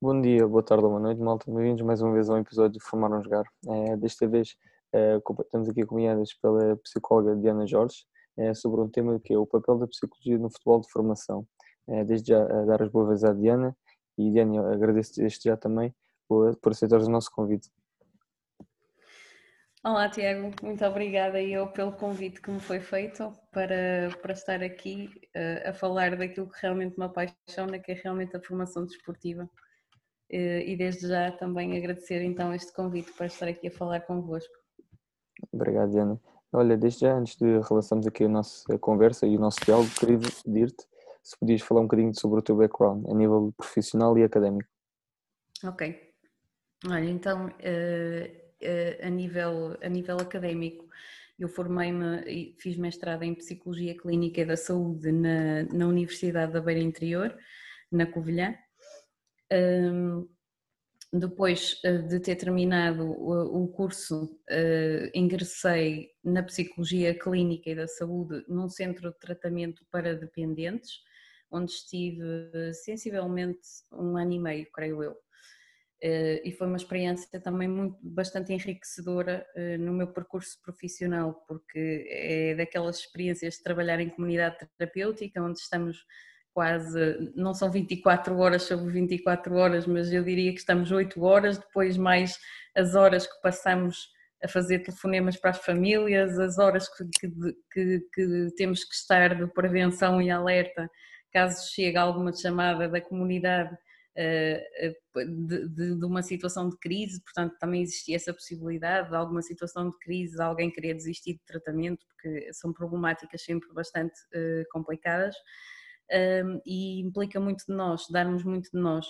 Bom dia, boa tarde ou boa noite, malta. Bem-vindos mais uma vez ao episódio de Formar um Jogar. É, desta vez é, estamos aqui acompanhadas pela psicóloga Diana Jorge é, sobre um tema que é o papel da psicologia no futebol de formação. É, desde já dar as boas-vindas à Diana e Diana, agradeço desde já também por, por aceitar o nosso convite. Olá Tiago, muito obrigada eu pelo convite que me foi feito para, para estar aqui uh, a falar daquilo que realmente me apaixona, que é realmente a formação desportiva. Uh, e desde já também agradecer então este convite para estar aqui a falar convosco. Obrigado, Diana. Olha, desde já, antes de relançarmos aqui a nossa conversa e o nosso diálogo, queria pedir-te se podias falar um bocadinho sobre o teu background a nível profissional e académico. Ok. Olha, então, uh, a, nível, a nível académico, eu formei-me e fiz mestrado em Psicologia Clínica e da Saúde na, na Universidade da Beira Interior, na Covilhã. Depois eh, de ter terminado o curso, eh, ingressei na Psicologia Clínica e da Saúde num centro de tratamento para dependentes, onde estive sensivelmente um ano e meio, creio eu. Eh, e foi uma experiência também muito, bastante enriquecedora no meu percurso profissional, porque é daquelas experiências de trabalhar em comunidade terapêutica, onde estamos quase, não são 24 horas sobre 24 horas, mas eu diria que estamos 8 horas, depois mais as horas que passamos a fazer telefonemas para as famílias, as horas que, que, que temos que estar de prevenção e alerta caso chegue alguma chamada da comunidade eh, de, de, de, uma situação de crise, portanto também existia essa possibilidade de alguma situação de crise, alguém querer desistir de tratamento, porque são problemáticas sempre bastante uh, complicadas um, e implica muito de nós, darmos muito de nós.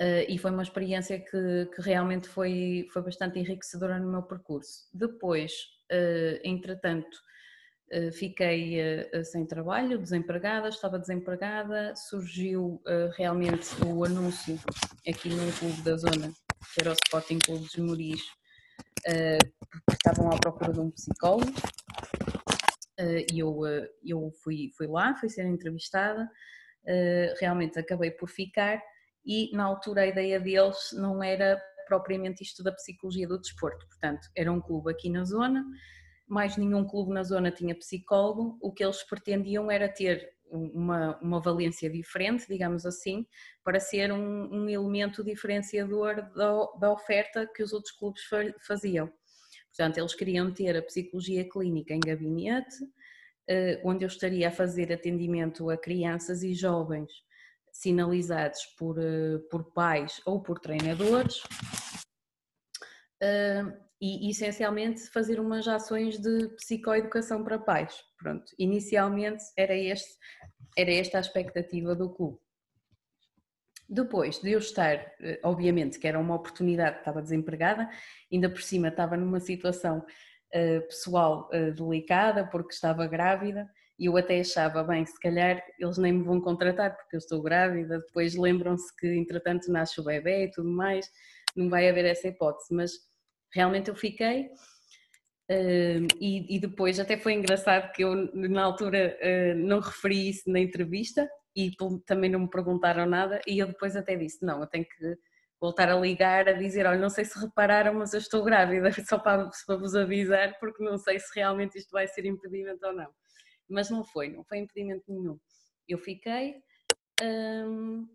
Uh, e foi uma experiência que, que, realmente foi, foi bastante enriquecedora no meu percurso. Depois, uh, entretanto, uh, fiquei sem trabalho, desempregada, estava desempregada, surgiu realmente o anúncio aqui num clube da zona, que era o Sporting Clube dos Moris, porque estavam à procura de um psicólogo e eu, eh, eu fui, fui lá, fui ser entrevistada, eh, realmente acabei por ficar e na altura a ideia deles não era propriamente isto da psicologia do desporto, portanto era um clube aqui na zona, mais nenhum clube na zona tinha psicólogo, o que eles pretendiam era ter uma, uma valência diferente, digamos assim, para ser um, um elemento diferenciador da, da oferta que os outros clubes faziam. Portanto, eles queriam ter a psicologia clínica em gabinete, eh, onde eu estaria a fazer atendimento a crianças e jovens sinalizados por, eh, por pais ou por treinadores eh, e essencialmente fazer umas ações de psicoeducação para pais. Pronto, inicialmente era, este, era esta a expectativa do clube. Depois de eu estar, eh, obviamente que era uma oportunidade, estava desempregada, ainda por cima estava numa situação uh, pessoal uh, delicada porque estava grávida e eu até achava, bem, se calhar eles nem me vão contratar porque eu estou grávida, depois lembram-se que entretanto nasce o bebê e tudo mais, não vai haver essa hipótese, mas realmente eu fiquei e, depois até foi engraçado que eu na altura não referi isso na entrevista, e também não me perguntaram nada e eu depois até disse, não, eu tenho que voltar a ligar a dizer, olha, não sei se repararam, mas eu estou grávida, só para, para vos avisar, porque não sei se realmente isto vai ser impedimento ou não. Mas não foi, não foi impedimento nenhum. Eu fiquei hum,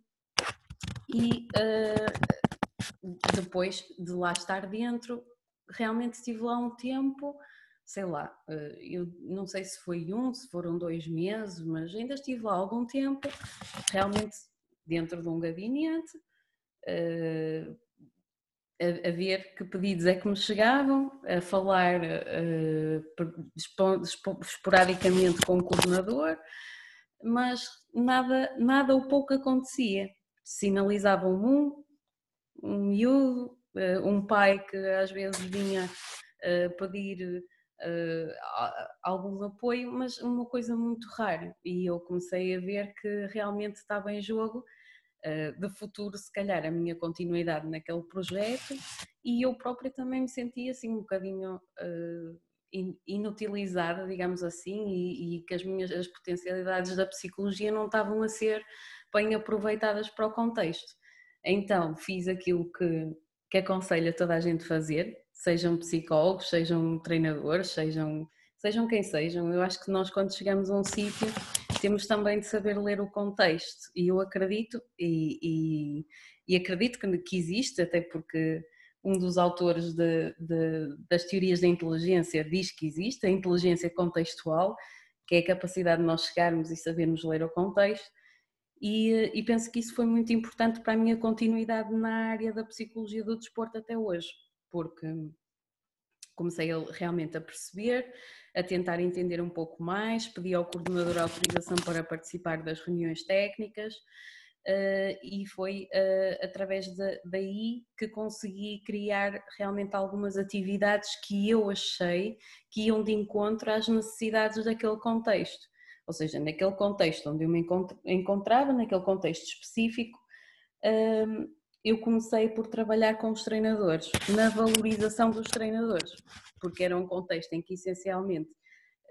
e uh, depois de lá estar dentro, realmente estive lá um tempo sei lá, eh, eu não sei se foi um, se foram dois meses, mas ainda estive lá algum tempo, realmente dentro de um gabinete, eh, a, ver que pedidos é que me chegavam, a falar eh, esporadicamente com o coordenador, mas nada, nada ou pouco acontecia. Sinalizavam um, um miúdo, um pai que às vezes vinha pedir uh, algum apoio, mas uma coisa muito rara. E eu comecei a ver que realmente estava em jogo uh, de futuro, se calhar, a minha continuidade naquele projeto e eu própria também me sentia assim um bocadinho uh, inutilizada, digamos assim, e, e, que as minhas as potencialidades da psicologia não estavam a ser bem aproveitadas para o contexto. Então fiz aquilo que, que aconselho a toda a gente fazer, sejam psicólogos, sejam treinadores, sejam, sejam quem sejam. Eu acho que nós quando chegamos a um sítio temos também de saber ler o contexto e eu acredito e, e, e acredito que, que existe, até porque um dos autores de, de, das teorias da inteligência diz que existe a inteligência contextual, que é a capacidade de nós chegarmos e sabermos ler o contexto, e, e, penso que isso foi muito importante para a minha continuidade na área da psicologia do desporto até hoje, porque comecei realmente a perceber, a tentar entender um pouco mais, pedi ao coordenador autorização para participar das reuniões técnicas, Uh, e foi uh, através daí que consegui criar realmente algumas atividades que eu achei que iam de encontro às necessidades daquele contexto. Ou seja, naquele contexto onde eu me encontrava, naquele contexto específico, uh, eu comecei por trabalhar com os treinadores, na valorização dos treinadores, porque era um contexto em que essencialmente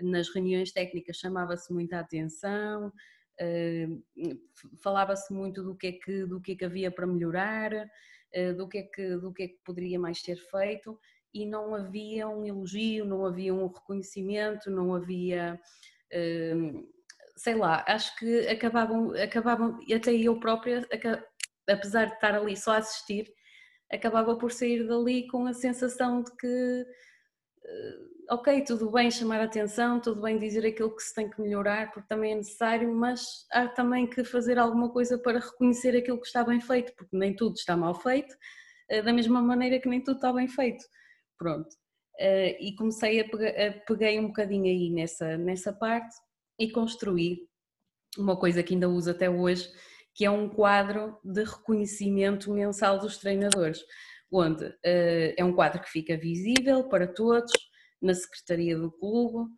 nas reuniões técnicas chamava-se muita atenção, falava-se muito do que, é que, do que é que havia para melhorar, uh, do, que é que, do que é que poderia mais ser feito e não havia um elogio, não havia um reconhecimento, não havia, uh, sei lá, acho que acabavam, acabavam até eu própria, apesar de estar ali só a assistir, acabava por sair dali com a sensação de que ok, tudo bem chamar a atenção, tudo bem dizer aquilo que se tem que melhorar, porque também é necessário, mas há também que fazer alguma coisa para reconhecer aquilo que está bem feito, porque nem tudo está mal feito, eh, da mesma maneira que nem tudo está bem feito. Pronto. Eh, e comecei a pegar, peguei um bocadinho aí nessa, nessa parte e construí uma coisa que ainda uso até hoje, que é um quadro de reconhecimento mensal dos treinadores, onde uh, é um quadro que fica visível para todos, na secretaria do clube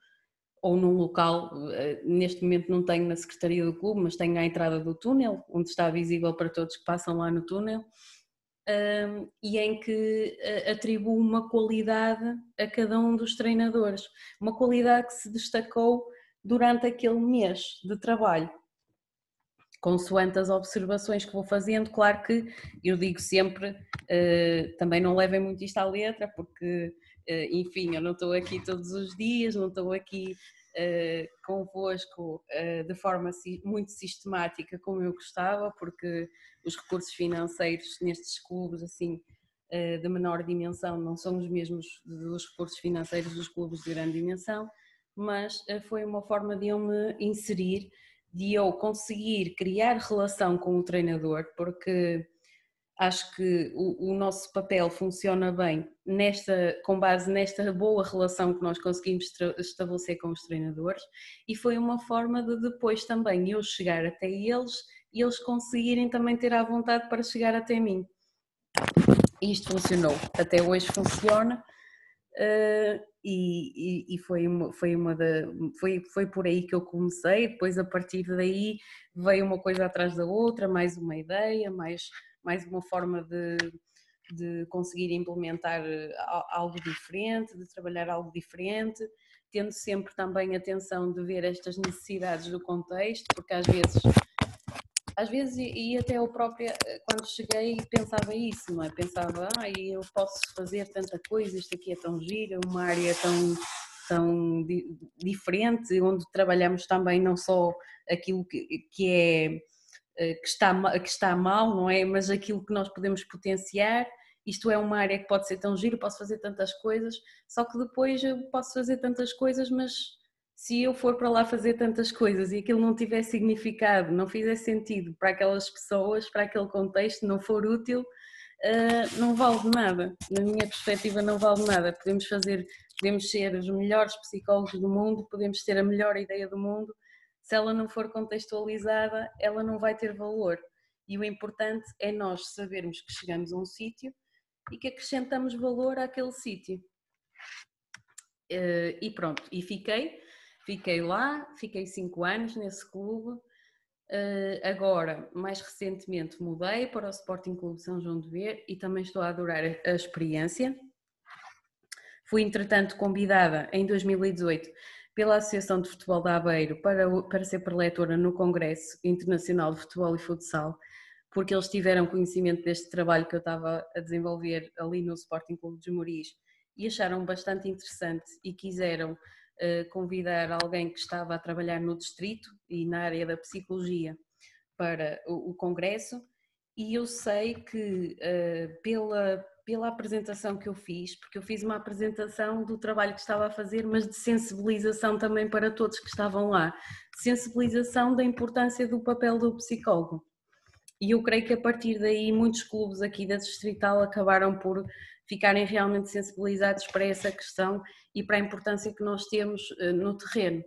ou num local, eh, neste momento não tenho na secretaria do clube, mas tenho à entrada do túnel, onde está visível para todos que passam lá no túnel, e em que eh, atribuo uma qualidade a cada um dos treinadores, uma qualidade que se destacou durante aquele mês de trabalho. Consoante as observações que vou fazendo, claro que eu digo sempre, eh, também não levem muito isto à letra, porque eh, enfim, eu não estou aqui todos os dias, não estou aqui uh, convosco uh, de forma muito sistemática como eu gostava, porque os recursos financeiros nestes clubes, assim, uh, de menor dimensão, não são os mesmos dos recursos financeiros dos clubes de grande dimensão, mas foi uma forma de eu me inserir, de eu conseguir criar relação com o treinador, porque acho que o, o, nosso papel funciona bem nesta, com base nesta boa relação que nós conseguimos estabelecer com os treinadores e foi uma forma de depois também eu chegar até eles e eles conseguirem também ter a vontade para chegar até mim. E isto funcionou, até hoje funciona uh, e, e, foi uma, foi uma da, foi, foi por aí que eu comecei, depois a partir daí veio uma coisa atrás da outra, mais uma ideia, mais mais uma forma de, de conseguir implementar eh, algo diferente, de trabalhar algo diferente, tendo sempre também atenção de ver estas necessidades do contexto, porque às vezes, às vezes e até eu própria, eh, quando cheguei, pensava isso, não é? Pensava, ah, eu posso fazer tanta coisa, isto aqui é tão giro, é uma área tão, tão diferente, onde trabalhamos também não só aquilo que, que é eh, que está, que está mal, não é? Mas aquilo que nós podemos potenciar, isto é uma área que pode ser tão giro, posso fazer tantas coisas, só que depois eu posso fazer tantas coisas, mas se eu for para lá fazer tantas coisas e aquilo não tiver significado, não fizer sentido para aquelas pessoas, para aquele contexto, não for útil, uh, não vale nada. Na minha perspectiva, não vale nada. Podemos fazer, podemos ser os melhores psicólogos do mundo, podemos ter a melhor ideia do mundo, se ela não for contextualizada, ela não vai ter valor. E o importante é nós sabermos que chegamos a um sítio e que acrescentamos valor àquele sítio. Eh, e pronto, e fiquei, fiquei lá, fiquei cinco anos nesse clube. Eh, agora, mais recentemente, mudei para o Sporting Clube São João de Ver e também estou a adorar a experiência. Fui, entretanto, convidada em 2018 pela Associação de Futebol da Aveiro para, para ser preletora no Congresso Internacional de Futebol e Futsal, porque eles tiveram conhecimento deste trabalho que eu estava a desenvolver ali no Sporting Clube dos Moris e acharam bastante interessante e quiseram convidar alguém que estava a trabalhar no distrito e na área da psicologia para o, o congresso e eu sei que uh, pela, pela apresentação que eu fiz, porque eu fiz uma apresentação do trabalho que estava a fazer, mas de sensibilização também para todos que estavam lá, sensibilização da importância do papel do psicólogo. E eu creio que a partir daí muitos clubes aqui da Distrital acabaram por ficarem realmente sensibilizados para essa questão e para a importância que nós temos eh, no terreno.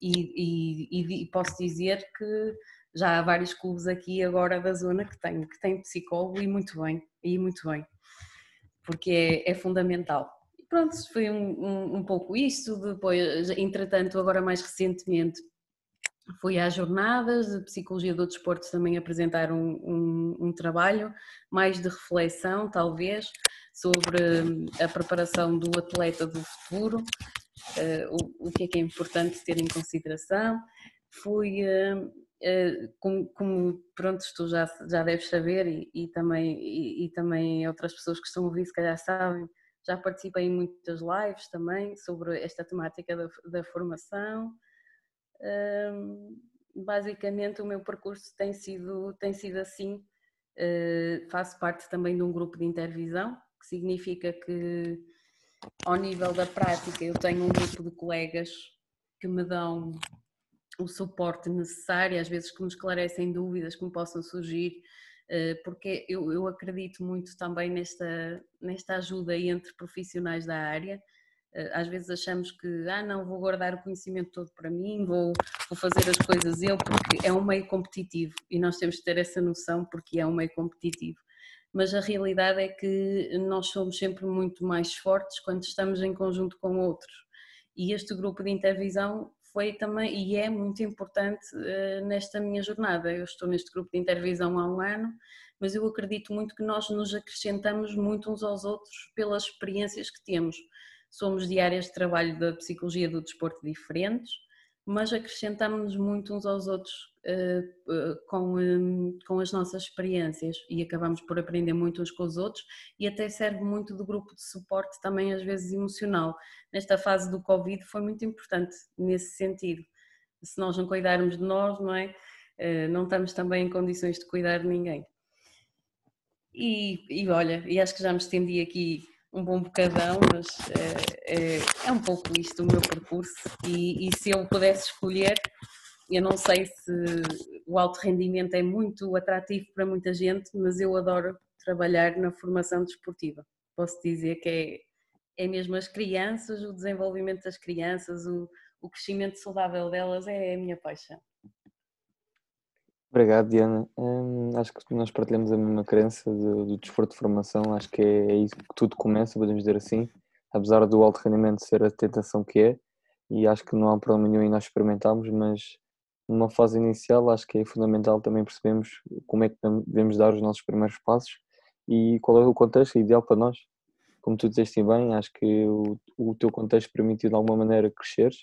E, e, e posso dizer que já há vários clubes aqui agora da zona que têm, que têm psicólogo e muito bem, e muito bem, porque é, é fundamental. Pronto, foi um, um, um pouco isto, depois, entretanto, agora mais recentemente Fui às jornadas de Psicologia do Desporto também apresentar um, um, um, trabalho mais de reflexão, talvez, sobre hum, a preparação do atleta do futuro, uh, o, o, que é que é importante ter em consideração. Fui, uh, uh, como, como, pronto, tu já, já deves saber e, e também, e, e, também outras pessoas que estão a ouvir se calhar sabem, já participei em muitas lives também sobre esta temática da, da formação basicamente o meu percurso tem sido, tem sido assim. Uh, faço parte também de um grupo de intervisão, que significa que ao nível da prática eu tenho um grupo de colegas que me dão o suporte necessário, às vezes que me esclarecem dúvidas que me possam surgir, uh, porque eu, eu acredito muito também nesta, nesta ajuda entre profissionais da área, às vezes achamos que, ah, não, vou guardar o conhecimento todo para mim, vou, vou fazer as coisas eu, porque é um meio competitivo e nós temos que ter essa noção porque é um meio competitivo. Mas a realidade é que nós somos sempre muito mais fortes quando estamos em conjunto com outros. E este grupo de intervisão foi também e é muito importante uh, nesta minha jornada. Eu estou neste grupo de intervisão há um ano, mas eu acredito muito que nós nos acrescentamos muito uns aos outros pelas experiências que temos somos de áreas de trabalho da psicologia do desporto diferentes, mas acrescentamos-nos muito uns aos outros uh, com, um, com as nossas experiências e acabamos por aprender muito uns com os outros e até serve muito do grupo de suporte também às vezes emocional. Nesta fase do Covid foi muito importante nesse sentido. Se nós não cuidarmos de nós, não é? Uh, não estamos também em condições de cuidar de ninguém. E, e olha, e acho que já me estendi aqui um bom bocadão, mas é, é, é, um pouco isto o meu percurso. E, e, se eu pudesse escolher, eu não sei se o alto rendimento é muito atrativo para muita gente, mas eu adoro trabalhar na formação desportiva. Posso dizer que é, é mesmo as crianças, o desenvolvimento das crianças, o, o crescimento saudável delas é a minha paixão. Obrigado, Diana. Hum, acho que nós partilhamos a mesma crença do, do desporto de formação. Acho que é, é isso que tudo começa, podemos dizer assim. Apesar do alto rendimento ser a tentação que é, e acho que não há problema nenhum em nós experimentarmos, mas numa fase inicial acho que é fundamental também percebermos como é que devemos dar os nossos primeiros passos e qual é o contexto ideal para nós. Como tu disseste bem, acho que o, o teu contexto permitiu de alguma maneira cresceres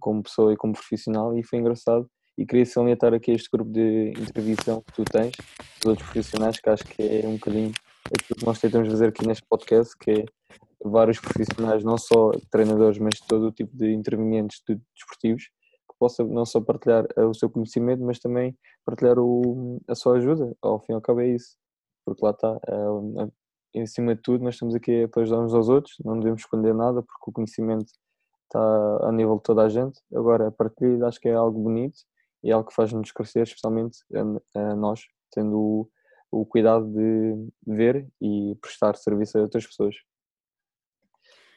como pessoa e como profissional e foi engraçado e queria salientar aqui este grupo de intervenção que tu tens, dos outros profissionais, que acho que é um bocadinho aquilo que nós tentamos fazer aqui neste podcast, que é vários profissionais, não só treinadores, mas todo o tipo de intervenientes de desportivos, que possam não só partilhar eh, o seu conhecimento, mas também partilhar o, a sua ajuda. Ao fim e ao cabo é isso, porque lá está, é, em cima de tudo, nós estamos aqui para ajudar uns aos outros, não devemos esconder nada, porque o conhecimento está a nível de toda a gente. Agora, a partilha acho que é algo bonito e é algo que faz-nos crescer, especialmente a, nós, tendo o, o, cuidado de ver e prestar serviço a outras pessoas.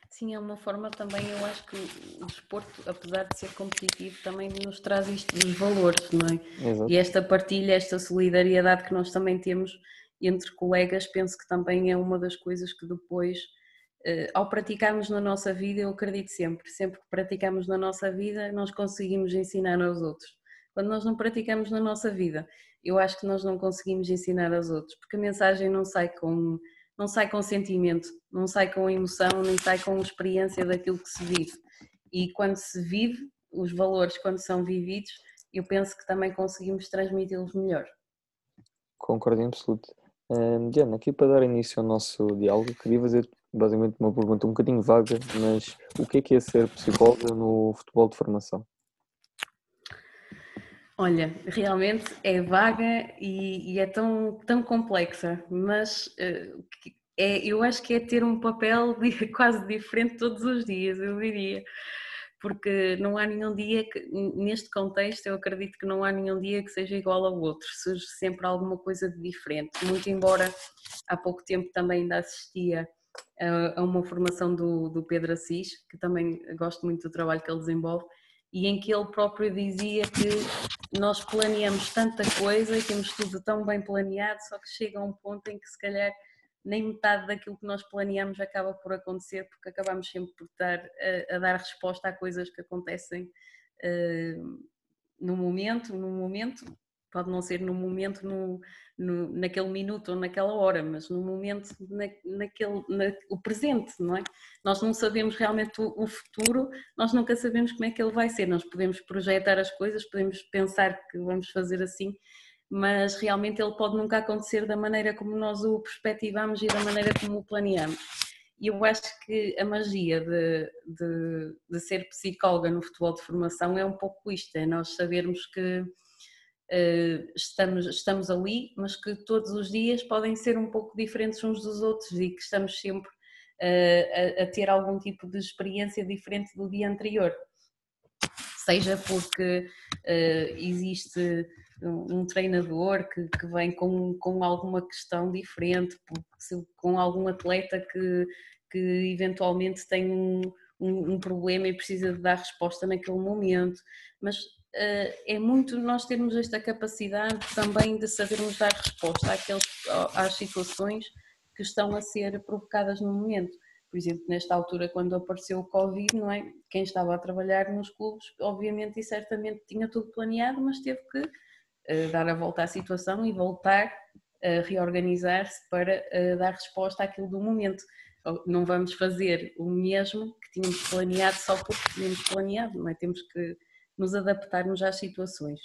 Sim, é uma forma também, eu acho que o desporto, apesar de ser competitivo, também nos traz isto dos valores, não é? Exato. E esta partilha, esta solidariedade que nós também temos entre colegas, penso que também é uma das coisas que depois, eh, ao praticarmos na nossa vida, eu acredito sempre, sempre que praticamos na nossa vida, nós conseguimos ensinar aos outros quando nós não praticamos na nossa vida. Eu acho que nós não conseguimos ensinar aos outros, porque a mensagem não sai com não sai com sentimento, não sai com emoção, nem sai com experiência daquilo que se vive. E quando se vive, os valores quando são vividos, eu penso que também conseguimos transmiti-los melhor. Concordo em absoluto. Diana, aqui para dar início ao nosso diálogo, queria fazer basicamente uma pergunta um bocadinho vaga, mas o que é que é ser psicóloga no futebol de formação? Olha, realmente é vaga e, e é tão, tão complexa, mas uh, é, eu acho que é ter um papel quase diferente todos os dias, eu diria porque não há nenhum dia que, neste contexto, eu acredito que não há nenhum dia que seja igual ao outro, surge sempre alguma coisa de diferente. Muito embora há pouco tempo também ainda assistia a, a uma formação do, do Pedro Assis, que também gosto muito do trabalho que ele desenvolve, e em que ele próprio dizia que nós planeamos tanta coisa e temos tudo tão bem planeado, só que chega a um ponto em que se calhar nem metade daquilo que nós planeamos acaba por acontecer, porque acabamos sempre por estar a, a dar resposta a coisas que acontecem uh, no momento, no momento, pode não ser no momento, no, no, naquele minuto ou naquela hora, mas no momento, na, naquele, na, o presente, não é? Nós não sabemos realmente o, o, futuro, nós nunca sabemos como é que ele vai ser, nós podemos projetar as coisas, podemos pensar que vamos fazer assim, mas realmente ele pode nunca acontecer da maneira como nós o perspectivamos e da maneira como o planeamos. E eu acho que a magia de, de, de, ser psicóloga no futebol de formação é um pouco isto, é nós sabermos que estamos, estamos ali, mas que todos os dias podem ser um pouco diferentes uns dos outros e que estamos sempre uh, a, a ter algum tipo de experiência diferente do dia anterior. Seja porque uh, existe um treinador que, que vem com, com alguma questão diferente, com algum atleta que, que eventualmente tem um, um, um problema e precisa de dar resposta naquele momento, mas é muito nós termos esta capacidade também de sabermos dar resposta àqueles, às situações que estão a ser provocadas no momento. Por exemplo, nesta altura, quando apareceu o Covid, não é? Quem estava a trabalhar nos clubes, obviamente e certamente tinha tudo planeado, mas teve que dar a volta à situação e voltar a reorganizar-se para dar resposta àquilo do momento. Não vamos fazer o mesmo que tínhamos planeado só porque tínhamos planeado, não é? Temos que nos adaptarmos às situações.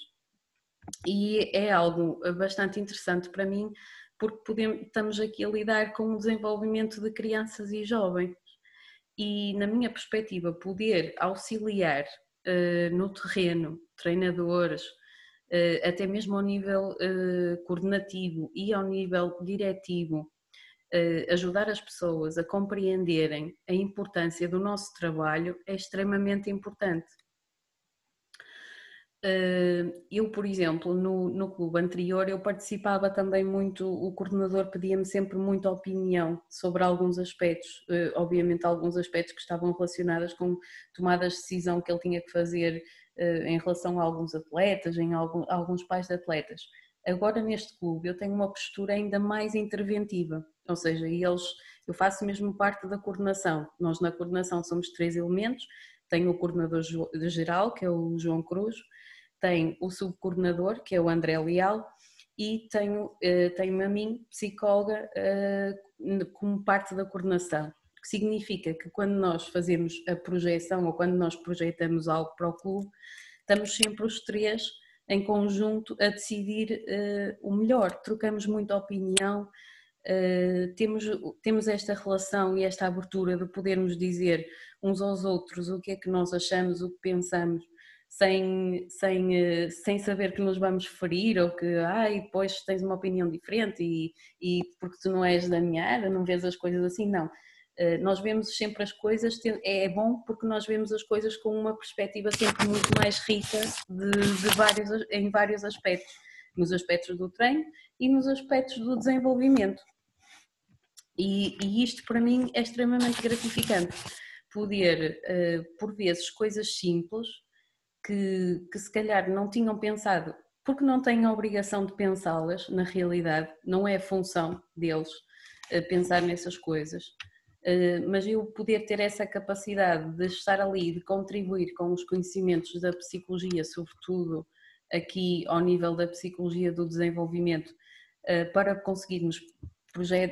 E é algo bastante interessante para mim, porque podemos, estamos aqui a lidar com o desenvolvimento de crianças e jovens. E, na minha perspectiva, poder auxiliar uh, no terreno treinadores, eh, até mesmo ao nível eh, coordenativo e ao nível diretivo, ajudar as pessoas a compreenderem a importância do nosso trabalho é extremamente importante. Eu, por exemplo, no, no clube anterior, eu participava também muito, o coordenador pedia-me sempre muita opinião sobre alguns aspectos, obviamente alguns aspectos que estavam relacionados com tomadas de decisão que ele tinha que fazer eh, em relação a alguns atletas, em alguns pais de atletas. Agora neste clube eu tenho uma postura ainda mais interventiva, ou seja, eles, eu faço mesmo parte da coordenação. Nós na coordenação somos três elementos, tenho o coordenador geral, que é o João Cruz, tenho o subcoordenador, que é o André Leal, e tenho, eh, tenho a mim, psicóloga, eh, como parte da coordenação. Que significa que quando nós fazemos a projeção ou quando nós projetamos algo para o clube, estamos sempre os três em conjunto a decidir uh, o melhor, trocamos muita opinião, uh, temos, temos esta relação e esta abertura de podermos dizer uns aos outros o que é que nós achamos, o que pensamos, sem, sem, uh, sem saber que nos vamos ferir ou que, ai, depois tens uma opinião diferente e, e porque tu não és da minha área, não vês as coisas assim, não. Eh, nós vemos sempre as coisas, é bom porque nós vemos as coisas com uma perspectiva sempre muito mais rica de, de vários, em vários aspectos, nos aspectos do treino e nos aspectos do desenvolvimento. E, e isto para mim é extremamente gratificante, poder, uh, por vezes, coisas simples que, que se calhar não tinham pensado, porque não têm a obrigação de pensá-las, na realidade, não é função deles uh, pensar nessas coisas eh, mas eu poder ter essa capacidade de estar ali, de contribuir com os conhecimentos da psicologia, sobretudo aqui ao nível da psicologia do desenvolvimento, eh, para conseguirmos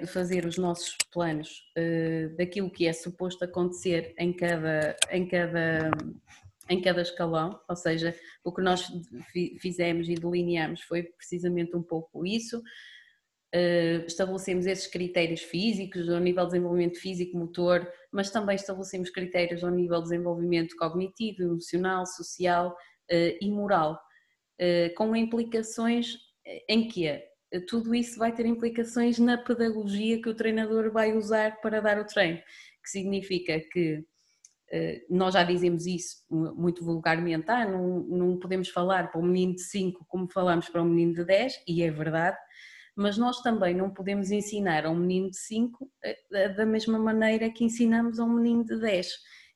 fazer os nossos planos eh, daquilo que é suposto acontecer em cada, em cada, em cada escalão, ou seja, o que nós fizemos e delineamos foi precisamente um pouco isso, estabelecemos esses critérios físicos ao nível de desenvolvimento físico, motor, mas também estabelecemos critérios ao nível de desenvolvimento cognitivo, emocional, social e moral, com implicações em que tudo isso vai ter implicações na pedagogia que o treinador vai usar para dar o treino, que significa que nós já dizemos isso muito vulgarmente, ah, não, não podemos falar para um menino de 5 como falamos para um menino de 10, e é verdade, mas nós também não podemos ensinar a um menino de 5 eh, eh, da mesma maneira que ensinamos a um menino de 10.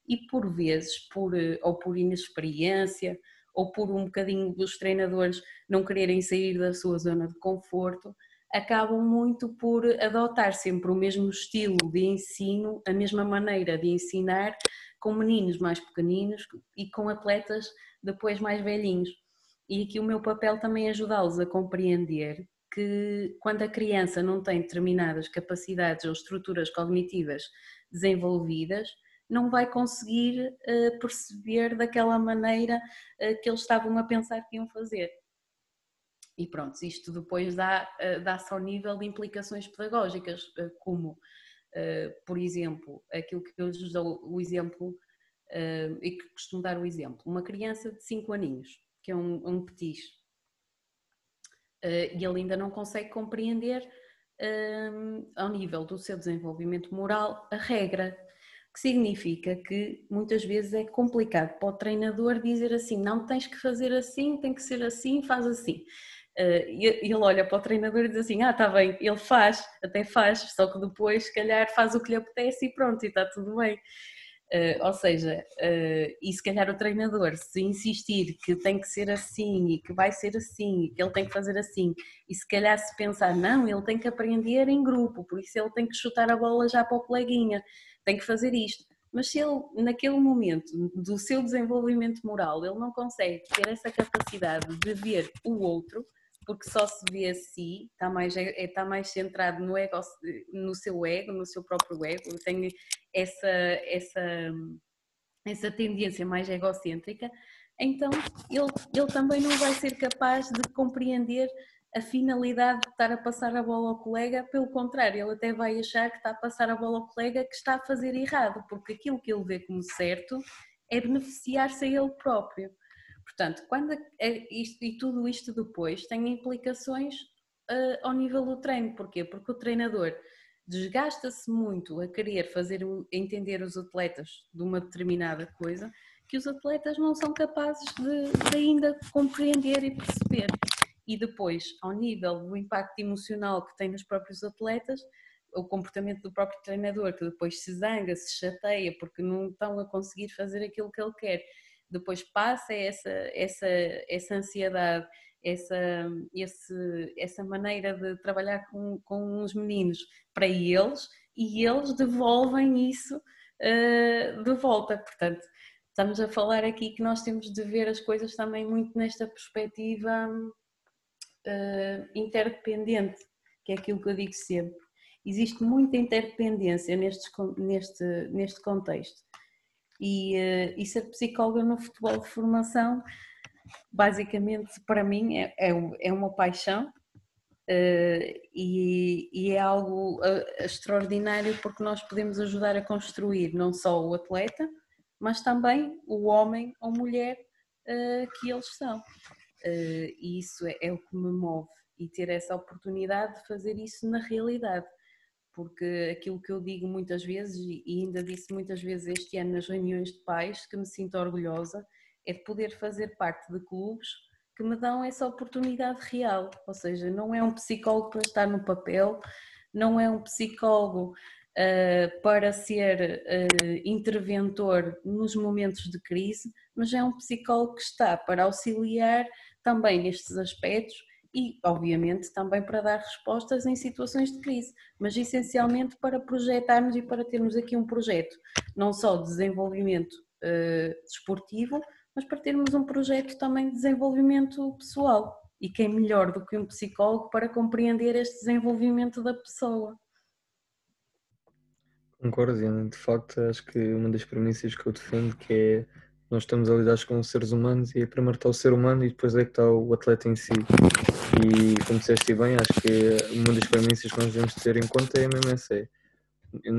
E por vezes, por, eh, ou por inexperiência, ou por um bocadinho dos treinadores não quererem sair da sua zona de conforto, acabam muito por adotar sempre o mesmo estilo de ensino, a mesma maneira de ensinar com meninos mais pequeninos e com atletas depois mais velhinhos. E aqui o meu papel também é ajudá-los a compreender que quando a criança não tem determinadas capacidades ou estruturas cognitivas desenvolvidas, não vai conseguir uh, perceber daquela maneira uh, que eles estavam a pensar que iam fazer. E pronto, isto depois dá, uh, dá-se ao nível de implicações pedagógicas, como, por exemplo, aquilo que eu lhes dou o exemplo, e que costumo dar o exemplo, uma criança de 5 aninhos, que é um, um petis, uh, e ele ainda não consegue compreender ao nível do seu desenvolvimento moral a regra, que significa que muitas vezes é complicado para o treinador dizer assim, não tens que fazer assim, tem que ser assim, faz assim. Uh, e ele olha para o treinador e diz assim, ah, está bem, ele faz, até faz, só que depois, se calhar, faz o que lhe apetece e pronto, e está tudo bem. Uh, ou seja, uh, e se calhar o treinador, se insistir que tem que ser assim e que vai ser assim e que ele tem que fazer assim, e se calhar se pensar, não, ele tem que aprender em grupo, por isso ele tem que chutar a bola já para o coleguinha, tem que fazer isto. Mas se ele, naquele momento do seu desenvolvimento moral, ele não consegue ter essa capacidade de ver o outro, porque só se vê a si, está mais, está mais centrado no, ego, no seu ego, no seu próprio ego, tem essa, essa, essa tendência mais egocêntrica, então ele, ele também não vai ser capaz de compreender a finalidade de estar a passar a bola ao colega, pelo contrário, ele até vai achar que está a passar a bola ao colega que está a fazer errado, porque aquilo que ele vê como certo é beneficiar-se a ele próprio. Portanto, quando isto, e tudo isto depois tem implicações uh, ao nível do treino. Porquê? Porque o treinador desgasta-se muito a querer fazer entender os atletas de uma determinada coisa que os atletas não são capazes de, de ainda compreender e perceber. E depois, ao nível do impacto emocional que tem nos próprios atletas, o comportamento do próprio treinador, que depois se zanga, se chateia porque não estão a conseguir fazer aquilo que ele quer depois passa essa, essa, essa ansiedade, essa, esse, essa maneira de trabalhar com, com os meninos para eles e eles devolvem isso uh, de volta. Portanto, estamos a falar aqui que nós temos de ver as coisas também muito nesta perspectiva uh, interdependente, que é aquilo que eu digo sempre. Existe muita interdependência neste, neste, neste contexto e, uh, e ser psicóloga no futebol de formação, basicamente para mim é, é, é uma paixão uh, e, e, é algo uh, extraordinário porque nós podemos ajudar a construir não só o atleta, mas também o homem ou mulher que eles são. e isso é, é o que me move e ter essa oportunidade de fazer isso na realidade porque aquilo que eu digo muitas vezes, e ainda disse muitas vezes este ano nas reuniões de pais, que me sinto orgulhosa, é de poder fazer parte de clubes que me dão essa oportunidade real. Ou seja, não é um psicólogo para estar no papel, não é um psicólogo uh, para ser uh, interventor nos momentos de crise, mas é um psicólogo que está para auxiliar também nestes aspectos e, obviamente, também para dar respostas em situações de crise, mas essencialmente para projetarmos e para termos aqui um projeto, não só de desenvolvimento uh, desportivo, mas para termos um projeto também de desenvolvimento pessoal. E quem melhor do que um psicólogo para compreender este desenvolvimento da pessoa? Concordo, de facto, acho que uma das premissas que eu defendo que é nós estamos a lidar com seres humanos e primeiro está o ser humano e depois é que está o atleta em si. E como disseste bem, acho que uma das premissas que nós devemos ter em conta é mesmo essa. É,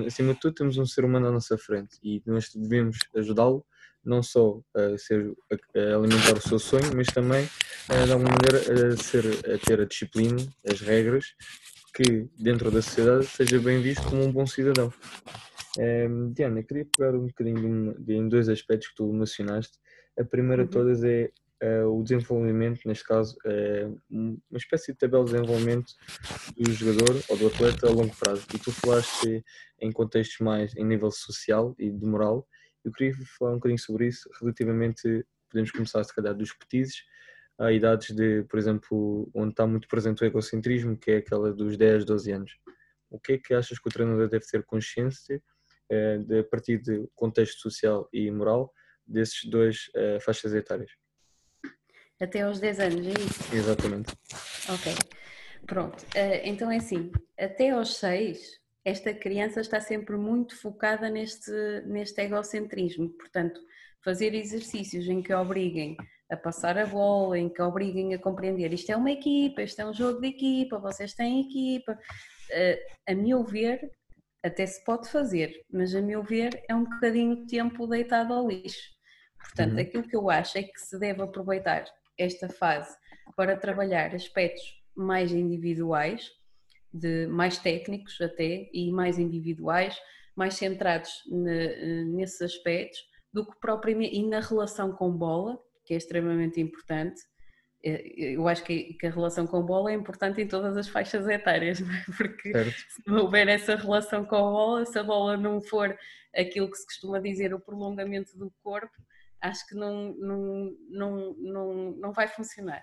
acima de tudo, temos um ser humano à nossa frente e nós devemos ajudá-lo não só a, ser, a, alimentar o seu sonho, mas também a, de alguma maneira a, ser, a ter a disciplina, as regras, que dentro da sociedade seja bem visto como um bom cidadão. É, Diana, queria pegar um bocadinho de, de, em dois aspectos que tu mencionaste. A primeira uhum. de todas é uh, o desenvolvimento, neste caso, uh, uma espécie de tabela de desenvolvimento do jogador ou do atleta a longo prazo. E tu falaste em contextos mais em nível social e de moral. Eu queria falar um bocadinho sobre isso, relativamente, podemos começar se calhar dos petizes, a idades de, por exemplo, onde está muito presente o egocentrismo, que é aquela dos 10, 12 anos. O que é que achas que o treinador deve ter consciência eh, de, a partir de contexto social e moral desses dois eh, faixas etárias? Até aos 10 anos, é isso? Exatamente. Ok. Pronto. Uh, então é assim, até aos 6 esta criança está sempre muito focada neste, neste egocentrismo. Portanto, fazer exercícios em que obriguem a passar a bola, em que obriguem a compreender isto é uma equipa, isto é um jogo de equipa, vocês têm equipa. A meu ver, até se pode fazer, mas a meu ver é um bocadinho de tempo deitado ao lixo. Portanto, uhum. aquilo que eu acho é que se deve aproveitar esta fase para trabalhar aspectos mais individuais, de mais técnicos até e mais individuais, mais centrados ne, nesses aspectos do que propriamente e na relação com bola, que é extremamente importante. É, eu acho que a relação com bola é importante em todas as faixas etárias, não é? porque certo. se não houver essa relação com a bola, se a bola não for aquilo que se costuma dizer o prolongamento do corpo, acho que não, não, não, não, não vai funcionar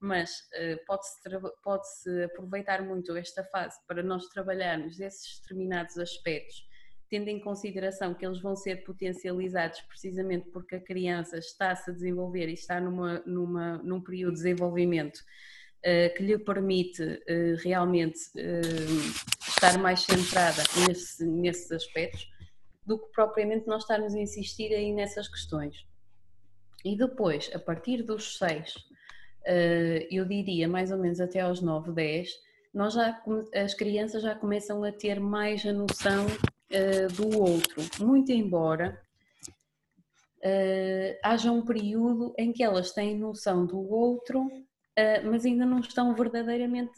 mas uh, pode-se pode -se aproveitar muito esta fase para nós trabalharmos esses determinados aspectos, tendo em consideração que eles vão ser potencializados precisamente porque a criança está-se a desenvolver e está numa, numa, num período de desenvolvimento uh, que lhe permite uh, realmente estar mais centrada nesse, nesses aspectos do que propriamente nós estarmos a insistir aí nessas questões. E depois, a partir dos seis eu diria mais ou menos até aos 9, 10, nós já, as crianças já começam a ter mais a noção uh, do outro, muito embora uh, haja um período em que elas têm noção do outro, uh, mas ainda não estão verdadeiramente,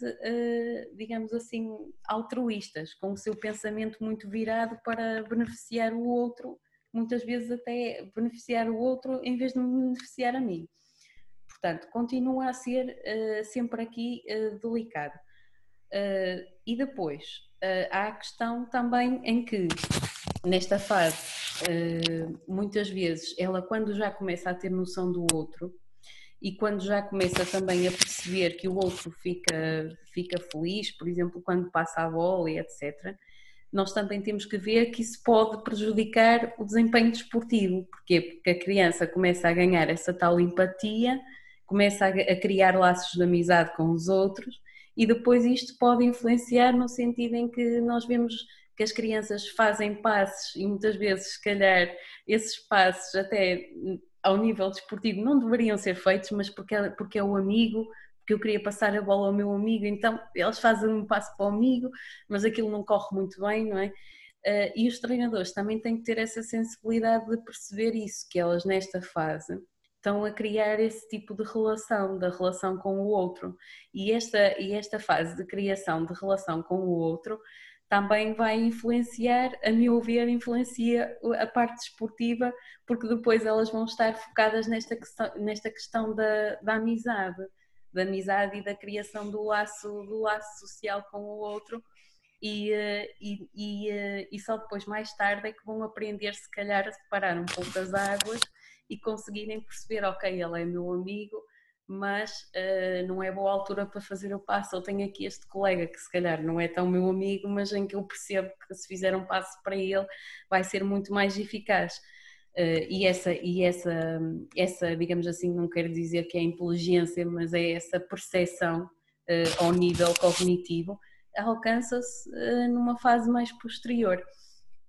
digamos assim, altruístas, com o seu pensamento muito virado para beneficiar o outro, muitas vezes até beneficiar o outro em vez de beneficiar a mim. Portanto, continua a ser sempre aqui delicado. Uh, e depois há a questão também em que, nesta fase, muitas vezes ela, quando já começa a ter noção do outro e quando já começa também a perceber que o outro fica, fica feliz, por exemplo, quando passa a bola e etc., nós também temos que ver que isso pode prejudicar o desempenho desportivo. Porquê? Porque a criança começa a ganhar essa tal empatia começa a, criar laços de amizade com os outros e depois isto pode influenciar no sentido em que nós vemos que as crianças fazem passos e muitas vezes, se calhar, esses passos até ao nível desportivo não deveriam ser feitos, mas porque é, porque é o amigo, porque eu queria passar a bola ao meu amigo, então eles fazem um passo para o amigo, mas aquilo não corre muito bem, não é? Uh, e os treinadores também têm que ter essa sensibilidade de perceber isso, que elas nesta fase estão a criar esse tipo de relação, da relação com o outro. E esta, e esta fase de criação de relação com o outro também vai influenciar, a meu ver, influencia a parte desportiva, porque depois elas vão estar focadas nesta questão, nesta questão da, da amizade, da amizade e da criação do laço, do laço social com o outro. E, eh, e, e, eh, e só depois, mais tarde, é que vão aprender, se calhar, a separar um pouco as águas e conseguirem perceber, ok, ele é meu amigo, mas uh, não é boa altura para fazer o passo. Eu tenho aqui este colega que se calhar não é tão meu amigo, mas em que eu percebo que se fizer um passo para ele vai ser muito mais eficaz. Uh, e essa, e essa, essa, digamos assim, não quero dizer que é inteligência, mas é essa percepção uh, ao nível cognitivo, alcança-se numa fase mais posterior.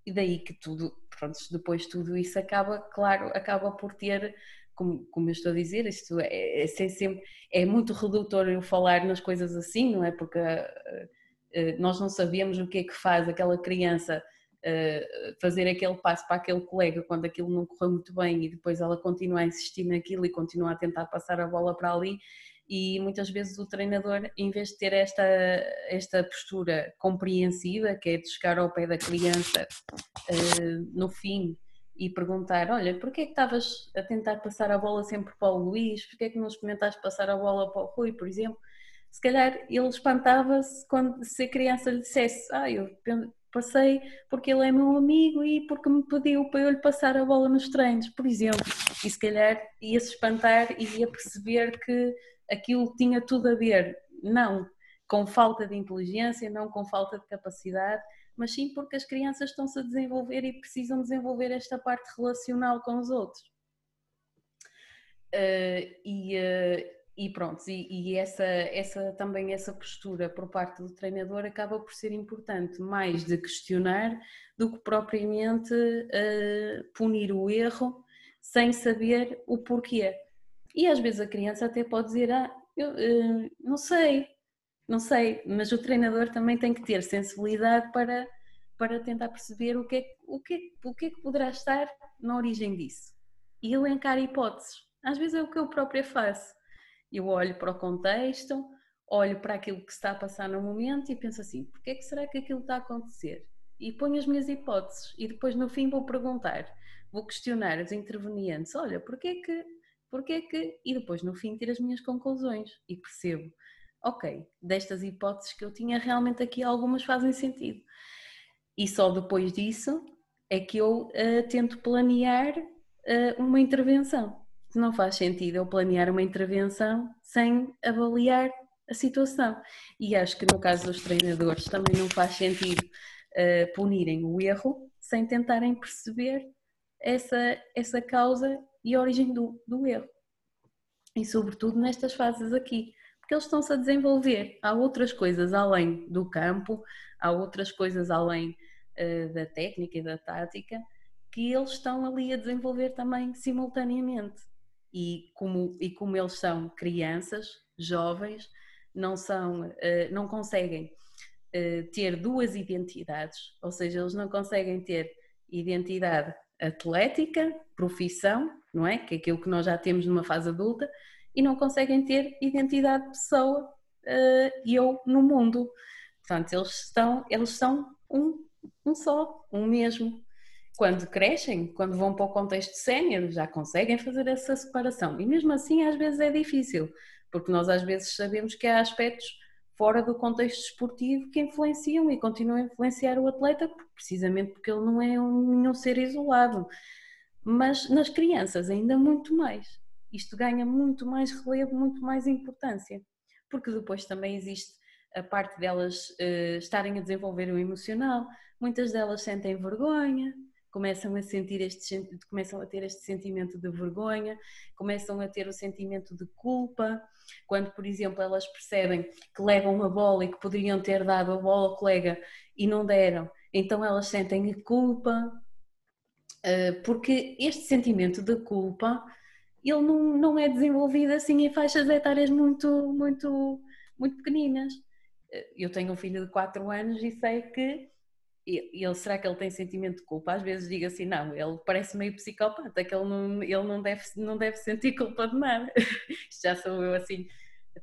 E daí que tudo, pronto, depois tudo isso acaba, claro, acaba por ter, como, como eu estou a dizer, isto é, é, sempre, é muito redutor eu falar nas coisas assim, não é? Porque uh, nós não sabemos o que é que faz aquela criança uh, fazer aquele passo para aquele colega quando aquilo não correu muito bem e depois ela continua a insistir naquilo e continua a tentar passar a bola para ali e muitas vezes o treinador, em vez de ter esta, esta postura compreensiva, que é de chegar ao pé da criança uh, no fim e perguntar, olha, porquê é que estavas a tentar passar a bola sempre para o Luís, porquê é que não experimentaste passar a bola para o Rui, por exemplo, se calhar ele espantava-se quando se a criança lhe dissesse, ah, eu passei porque ele é meu amigo e porque me pediu para eu lhe passar a bola nos treinos, por exemplo, e se calhar ia se espantar e ia perceber que aquilo tinha tudo a ver, não com falta de inteligência, não com falta de capacidade, mas sim porque as crianças estão-se a desenvolver e precisam desenvolver esta parte relacional com os outros. Uh, e, uh, e pronto, e, e, essa, essa também essa postura por parte do treinador acaba por ser importante, mais de questionar do que propriamente uh, punir o erro sem saber o porquê. E às vezes a criança até pode dizer, ah, eu uh, não sei, não sei, mas o treinador também tem que ter sensibilidade para, para tentar perceber o que, é, o, que, o que é que poderá estar na origem disso. E elencar hipóteses. Às vezes é o que eu própria faço. Eu olho para o contexto, olho para aquilo que está a passar no momento e penso assim, porquê é que será que aquilo está a acontecer? E ponho as minhas hipóteses e depois no fim vou perguntar, vou questionar os intervenientes, olha, porquê é que Porquê que. E depois, no fim, tiro as minhas conclusões e percebo, ok, destas hipóteses que eu tinha, realmente aqui algumas fazem sentido. E só depois disso é que eu uh, tento planear uh, uma intervenção. Não faz sentido eu planear uma intervenção sem avaliar a situação. E acho que no caso dos treinadores também não faz sentido uh, punirem o erro sem tentarem perceber essa, essa causa e a origem do, do erro. E sobretudo nestas fases aqui, porque eles estão-se a desenvolver. Há outras coisas além do campo, há outras coisas além uh, da técnica e da tática que eles estão ali a desenvolver também simultaneamente. E como, e como eles são crianças, jovens, não, são, uh, não conseguem uh, ter duas identidades, ou seja, eles não conseguem ter identidade atlética, profissão, não é? Que é aquilo que nós já temos numa fase adulta, e não conseguem ter identidade de pessoa uh, eu no mundo. Portanto, eles estão, eles são um, um só, um mesmo. Quando crescem, quando vão para o contexto sénior, já conseguem fazer essa separação. E mesmo assim, às vezes é difícil, porque nós às vezes sabemos que há aspectos fora do contexto esportivo que influenciam e continuam a influenciar o atleta, precisamente porque ele não é um, nenhum ser isolado mas nas crianças ainda muito mais. Isto ganha muito mais relevo, muito mais importância, porque depois também existe a parte delas uh, estarem a desenvolver o emocional, muitas delas sentem vergonha, começam a sentir este começam a ter este sentimento de vergonha, começam a ter o sentimento de culpa, quando por exemplo elas percebem que levam uma bola e que poderiam ter dado a bola ao colega e não deram, então elas sentem culpa, ah, porque este sentimento de culpa ele não, não é desenvolvido assim em faixas etárias muito, muito, muito pequeninas. Ah, eu tenho um filho de 4 anos e sei que ele, será que ele tem sentimento de culpa? Às vezes digo assim, não, ele parece meio psicopata, que ele não, ele não, deve, não deve sentir culpa de nada. Já sou eu assim,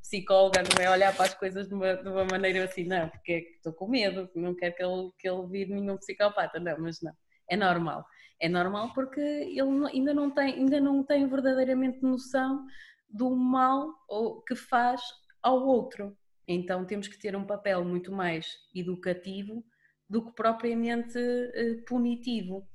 psicóloga, não é olhar para as coisas de uma, de uma maneira assim, não, porque é estou com medo, não quero que ele, que ele vire nenhum psicopata, não, mas não, é normal. É normal porque ele ainda não tem, ainda não tem verdadeiramente noção do mal que faz ao outro. Então temos que ter um papel muito mais educativo do que propriamente eh, punitivo.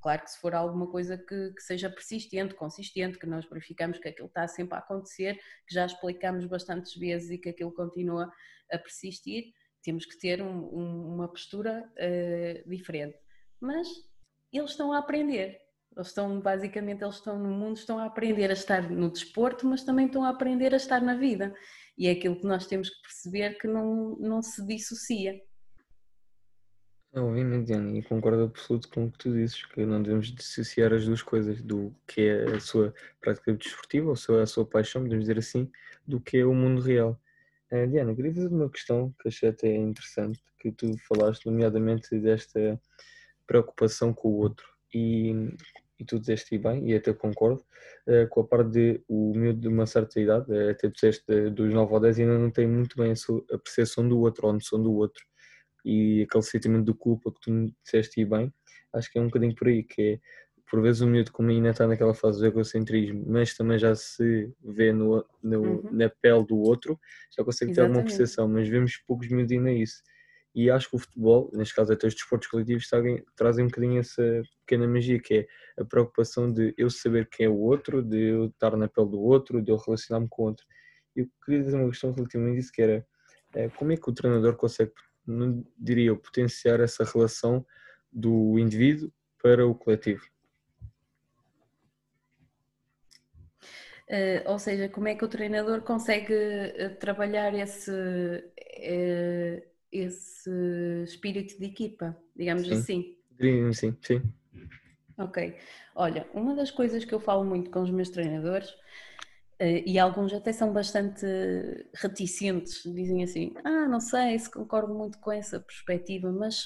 Claro que se for alguma coisa que, que, seja persistente, consistente, que nós verificamos que aquilo está sempre a acontecer, que já explicamos bastantes vezes e que aquilo continua a persistir, temos que ter um, um, uma postura uh, diferente. Mas eles estão a aprender. Eles estão, basicamente, eles estão no mundo, estão a aprender a estar no desporto, mas também estão a aprender a estar na vida. E é aquilo que nós temos que perceber que não, não se dissocia. Obviamente, Diana, e concordo absoluto com o que tu dizes, que não devemos dissociar as duas coisas, do que é a sua prática desportiva, ou a sua, paixão, podemos dizer assim, do que é o mundo real. Uh, Diana, queria fazer uma questão que achei até interessante, que tu falaste, nomeadamente desta preocupação com o outro. E, e tu disseste bem, e até concordo, uh, com a parte de o miúdo de uma certa idade, uh, até disseste dos 9 ou 10, ainda não tem muito bem a, sua, a percepção do outro, ou a noção do outro e aquele sentimento de culpa que tu me disseste bem, acho que é um bocadinho por aí, que é, por vezes o miúdo como ainda está naquela fase do egocentrismo, mas também já se vê no, no uhum. na pele do outro, já consegue Exatamente. ter alguma percepção, mas vemos poucos miúdos ainda isso. E acho que o futebol, neste caso até os desportos coletivos, trazem, um bocadinho essa pequena magia, que é a preocupação de eu saber quem é o outro, de eu estar na pele do outro, de eu relacionar-me com o outro. Eu queria dizer uma questão relativamente isso, que era é, como é que o treinador consegue não diria eu, potenciar essa relação do indivíduo para o coletivo. Uh, ou seja, como é que o treinador consegue uh, trabalhar esse, esse espírito de equipa, digamos sim. assim? Sim, sim. Ok. Olha, uma das coisas que eu falo muito com os meus treinadores eh, e alguns até são bastante reticentes, dizem assim: Ah, não sei se concordo muito com essa perspectiva, mas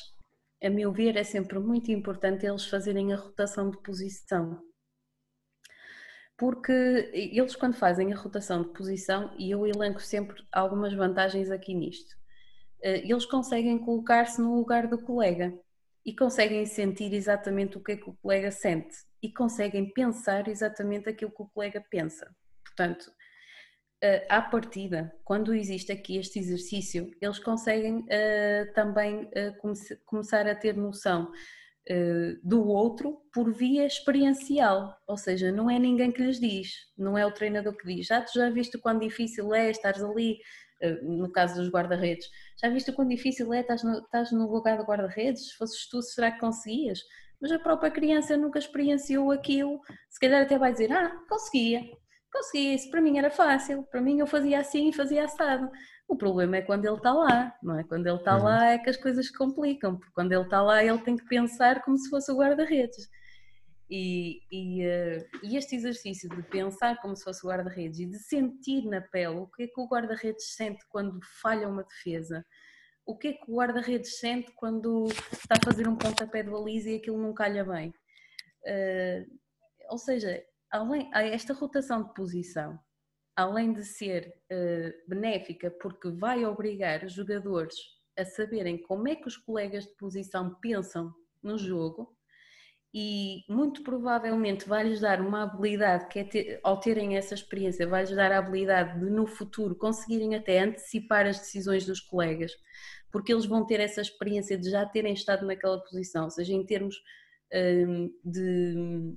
a meu ver é sempre muito importante eles fazerem a rotação de posição. Porque eles, quando fazem a rotação de posição, e eu elenco sempre algumas vantagens aqui nisto, eles conseguem colocar-se no lugar do colega e conseguem sentir exatamente o que é que o colega sente e conseguem pensar exatamente aquilo que o colega pensa. Portanto, uh, à partida, quando existe aqui este exercício, eles conseguem uh, também uh, come começar a ter noção do outro por via experiencial, ou seja, não é ninguém que lhes diz, não é o treinador que diz, já tu já viste quão difícil é estares ali, no caso dos guarda-redes, já viste quão difícil é estás no, estás no lugar do guarda-redes, se fosses tu, será que conseguias? Mas a própria criança nunca experienciou aquilo, se calhar até vai dizer, ah, conseguia, Consegui, isso para mim era fácil, para mim eu fazia assim e fazia assado. O problema é quando ele está lá, não é? Quando ele está uhum. lá é que as coisas se complicam, porque quando ele está lá ele tem que pensar como se fosse o guarda-redes. E, e, uh, e, este exercício de pensar como se fosse guarda-redes e de sentir na pele o que é que o guarda-redes sente quando falha uma defesa, o que é que o guarda-redes sente quando está a fazer um pontapé de baliza e aquilo não calha bem. Uh, ou seja, além, esta rotação de posição, além de ser uh, benéfica porque vai obrigar os jogadores a saberem como é que os colegas de posição pensam no jogo e muito provavelmente vai-lhes dar uma habilidade que é ter, ao terem essa experiência, vai-lhes dar a habilidade de no futuro conseguirem até antecipar as decisões dos colegas, porque eles vão ter essa experiência de já terem estado naquela posição, ou seja, em termos um, de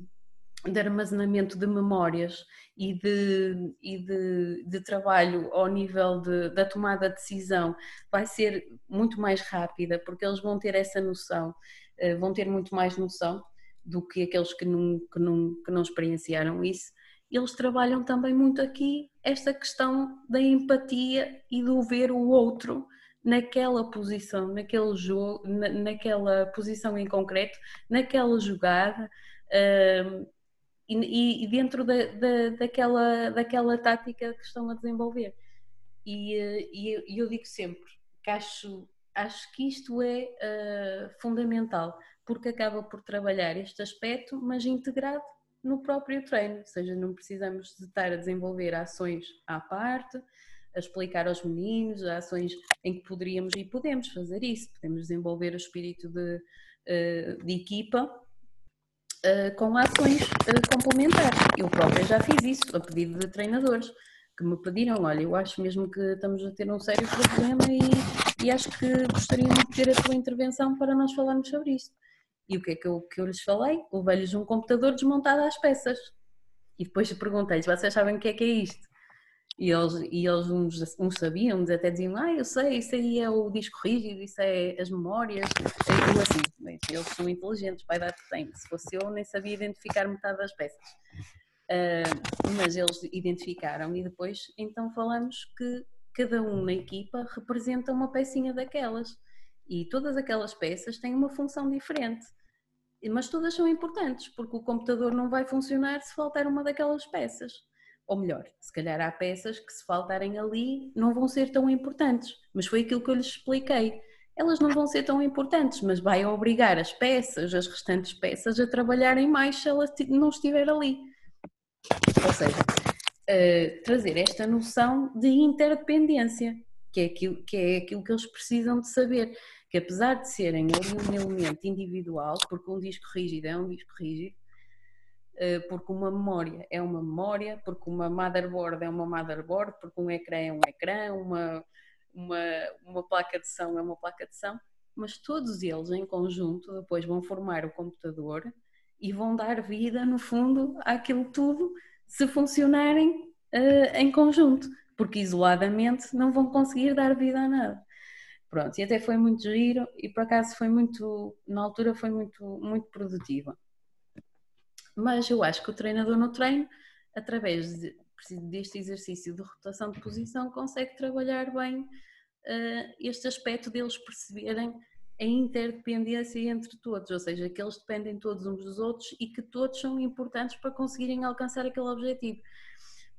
de armazenamento de memórias e de, e de, de trabalho ao nível de, da tomada de decisão vai ser muito mais rápida, porque eles vão ter essa noção, eh, vão ter muito mais noção do que aqueles que não, que não, que não experienciaram isso. Eles trabalham também muito aqui esta questão da empatia e do ver o outro naquela posição, naquele jogo, naquela posição em concreto, naquela jogada e, e dentro da, da, daquela, daquela tática que estão a desenvolver. E, e eu digo sempre que acho, acho que isto é uh, fundamental, porque acaba por trabalhar este aspecto, mas integrado no próprio treino, ou seja, não precisamos de estar a desenvolver ações à parte, a explicar aos meninos, ações em que poderíamos e podemos fazer isso, podemos desenvolver o espírito de, eh, de equipa uh, com ações uh, complementares. Eu própria já fiz isso, a pedido de treinadores, que me pediram, olha, eu acho mesmo que estamos a ter um sério problema e, e acho que gostaria de ter a tua intervenção para nós falarmos sobre isto. E o que é que eu, que eu lhes falei? Levei-lhes um computador desmontado às peças. E depois perguntei-lhes, vocês sabem o que é que é isto? E eles, e eles uns, uns sabiam, uns até diziam, ah, eu sei, isso aí é o disco rígido, isso é as memórias. E eu assim, eles são inteligentes, vai dar que tem. Se fosse eu, nem sabia identificar metade das peças. Uh, mas eles identificaram e depois então falamos que cada um na equipa representa uma pecinha daquelas. E todas aquelas peças têm uma função diferente. Mas todas são importantes, porque o computador não vai funcionar se faltar uma daquelas peças. Ou melhor, se calhar há peças que se faltarem ali não vão ser tão importantes. Mas foi aquilo que eu lhes expliquei. Elas não vão ser tão importantes, mas vai obrigar as peças, as restantes peças, a trabalharem mais se ela não estiver ali. Ou seja, uh, trazer esta noção de interdependência, que é, aquilo, que é aquilo que eles precisam de saber que apesar de serem um elemento individual, porque um disco rígido é um disco rígido, eh, porque uma memória é uma memória, porque uma motherboard é uma motherboard, porque um ecrã é um ecrã, uma, uma, uma placa de som é uma placa de som, mas todos eles em conjunto depois vão formar o computador e vão dar vida, no fundo, àquilo tudo se funcionarem uh, em conjunto, porque isoladamente não vão conseguir dar vida a nada. Pronto, e até foi muito giro e por acaso foi muito, na altura foi muito, muito produtiva. Mas eu acho que o treinador no treino, através de, deste exercício de rotação de posição, consegue trabalhar bem uh, este aspecto deles perceberem a interdependência entre todos, ou seja, que eles dependem todos uns dos outros e que todos são importantes para conseguirem alcançar aquele objetivo.